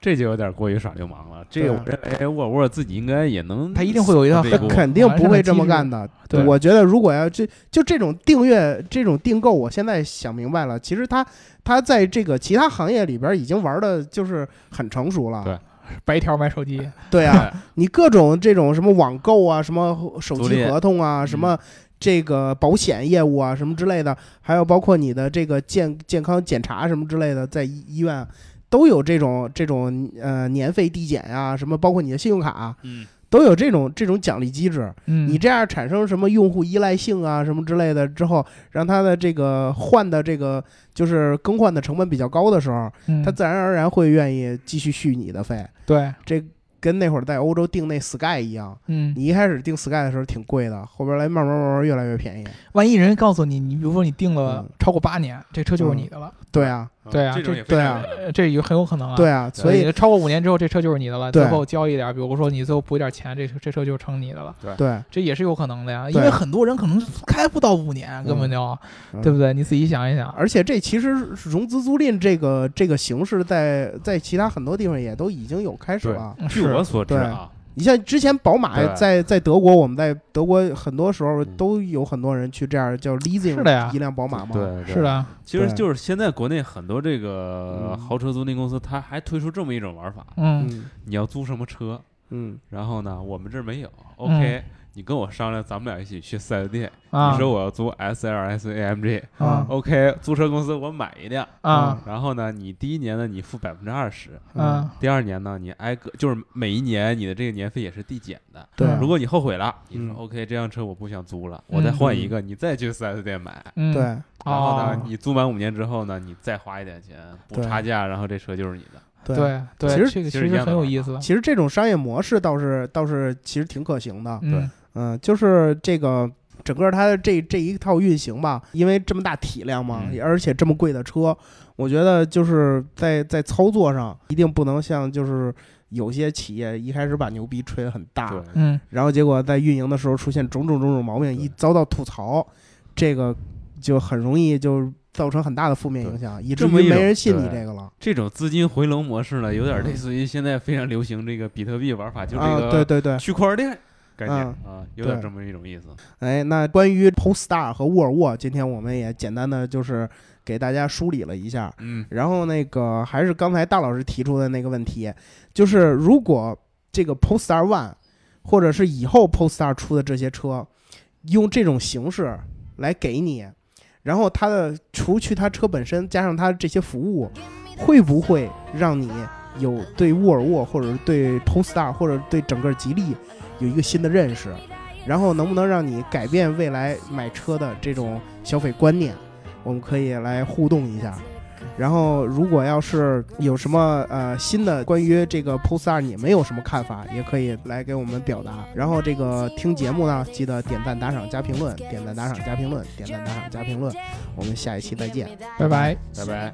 Speaker 4: 这就有点过于耍流氓了。这个我认为沃尔沃自己应该也能，
Speaker 3: 他一定会有一套
Speaker 2: 他肯定不会这么干的。
Speaker 3: 对
Speaker 2: 我觉得如果要这就这种订阅、这种订购，我现在想明白了，其实他他在这个其他行业里边已经玩的就是很成熟了。
Speaker 4: 对
Speaker 3: 白条买手机，[laughs]
Speaker 2: 对啊，你各种这种什么网购啊，什么手机合同啊，什么这个保险业务啊，什么之类的，还有包括你的这个健健康检查什么之类的，在医医院都有这种这种呃年费递减呀、什么包括你的信用卡、
Speaker 4: 嗯，
Speaker 2: 都有这种这种奖励机制。
Speaker 3: 嗯，
Speaker 2: 你这样产生什么用户依赖性啊，什么之类的之后，让他的这个换的这个就是更换的成本比较高的时候，
Speaker 3: 嗯。
Speaker 2: 他自然而然会愿意继续续你的费。
Speaker 3: 对，
Speaker 2: 这跟那会儿在欧洲订那 Sky 一样，
Speaker 3: 嗯，
Speaker 2: 你一开始订 Sky 的时候挺贵的，后边来慢慢慢慢越来越便宜。
Speaker 3: 万一人告诉你，你比如说你订了
Speaker 2: 嗯。
Speaker 3: 超过八年，这车就是你的了，
Speaker 2: 对啊，
Speaker 3: 对啊
Speaker 4: 这种也
Speaker 2: 对啊
Speaker 3: 这有很有可能啊。
Speaker 2: 对啊，所以
Speaker 3: 超过五年之后，这车就是你的了。
Speaker 2: 对
Speaker 3: 最后交一点，比如说你最后补一点钱，这车这车就成你的了，
Speaker 2: 对，
Speaker 3: 这也是有可能的呀。因为很多人可能开不到五年，根本就，
Speaker 2: 嗯
Speaker 3: 对不对？你自己想一想。
Speaker 2: 而且这其实融资租赁这个这个形式在在其他很多地方也都已经有开始
Speaker 4: 对
Speaker 2: 了。
Speaker 4: 据我所知啊，
Speaker 2: 你像之前宝马在在德国，我们在德国很多时候
Speaker 4: 嗯。
Speaker 2: 都有很多人去这样叫 leasing
Speaker 3: 是的呀。
Speaker 2: 一辆宝马嘛。
Speaker 4: 对，对。
Speaker 3: 是。的，
Speaker 4: 其实就是现在国内很多这个
Speaker 2: 嗯。
Speaker 4: 豪车租赁公司，它还推出这么一种玩法：
Speaker 3: 嗯。
Speaker 2: 嗯。
Speaker 4: 你要租什么车，
Speaker 2: 嗯。
Speaker 4: 然后呢，我们这儿没有。
Speaker 3: 嗯
Speaker 4: ，OK，你跟我商量，咱们俩一起去四 S 店。
Speaker 3: 啊
Speaker 4: 你说我要租 S L S A M G，
Speaker 3: 啊
Speaker 4: OK，租车公司我买一辆，
Speaker 3: 啊
Speaker 4: 然后呢，你第一年呢你付百分之二十，
Speaker 3: 啊
Speaker 4: 第二年呢你挨个就是每一年你的这个年费也是递减的。
Speaker 2: 对
Speaker 3: 嗯
Speaker 4: 如果你后悔了，你说
Speaker 2: 嗯
Speaker 4: OK 这辆车我不想租了，我再换一个，你再去四 S 店买。
Speaker 3: 嗯，
Speaker 2: 对，
Speaker 4: 然后呢
Speaker 3: 哦，
Speaker 4: 你租满五年之后呢，你再花一点钱补差价，然后这车就是你的。
Speaker 2: 对。
Speaker 3: 对对，
Speaker 2: 其实
Speaker 3: 这个其实很有意思。
Speaker 2: 其实这种商业模式倒是倒是其实挺可行的。
Speaker 3: 嗯
Speaker 2: 嗯，就是这个整个它的这这一套运行吧，因为这么大体量嘛，
Speaker 4: 嗯
Speaker 2: 而且这么贵的车，我觉得就是在在操作上一定不能像就是有些企业一开始把牛逼吹得很大，
Speaker 4: 对，
Speaker 3: 嗯，
Speaker 2: 然后结果在运营的时候出现种种种种毛病，
Speaker 4: 对
Speaker 2: 一遭到吐槽，这个就很容易就造成很大的负面影响，以至于
Speaker 4: 这么一种
Speaker 2: 没人信你
Speaker 4: 对
Speaker 2: 这个了。
Speaker 4: 这种资金回笼模式呢，有点类似于现在非常流行这个比特币玩法，就这
Speaker 2: 啊，对
Speaker 4: 个
Speaker 2: 对对，
Speaker 4: 区块链概念
Speaker 2: 嗯
Speaker 4: 啊，有点
Speaker 2: 对
Speaker 4: 这么一种意思。
Speaker 2: 哎，那关于 Polestar 和沃尔沃，今天我们也简单的就是给大家梳理了一下。
Speaker 4: 嗯，
Speaker 2: 然后那个还是刚才大老师提出的那个问题，就是如果这个 Polestar One，或者是以后 Polestar 出的这些车，用这种形式来给你，然后它的除去它车本身，加上它这些服务，会不会让你有对沃尔沃或者是对 Polestar 或者对整个吉利有一个新的认识？然后能不能让你改变未来买车的这种消费观念？我们可以来互动一下。然后，如果要是有什么呃新的关于这个 Polestar，你们有什么看法，也可以来给我们表达。然后这个听节目呢，记得点赞、打赏、加评论，点赞、打赏、加评论，点赞、打赏、加评论。我们下一期再见。
Speaker 3: 拜拜。
Speaker 4: 拜拜。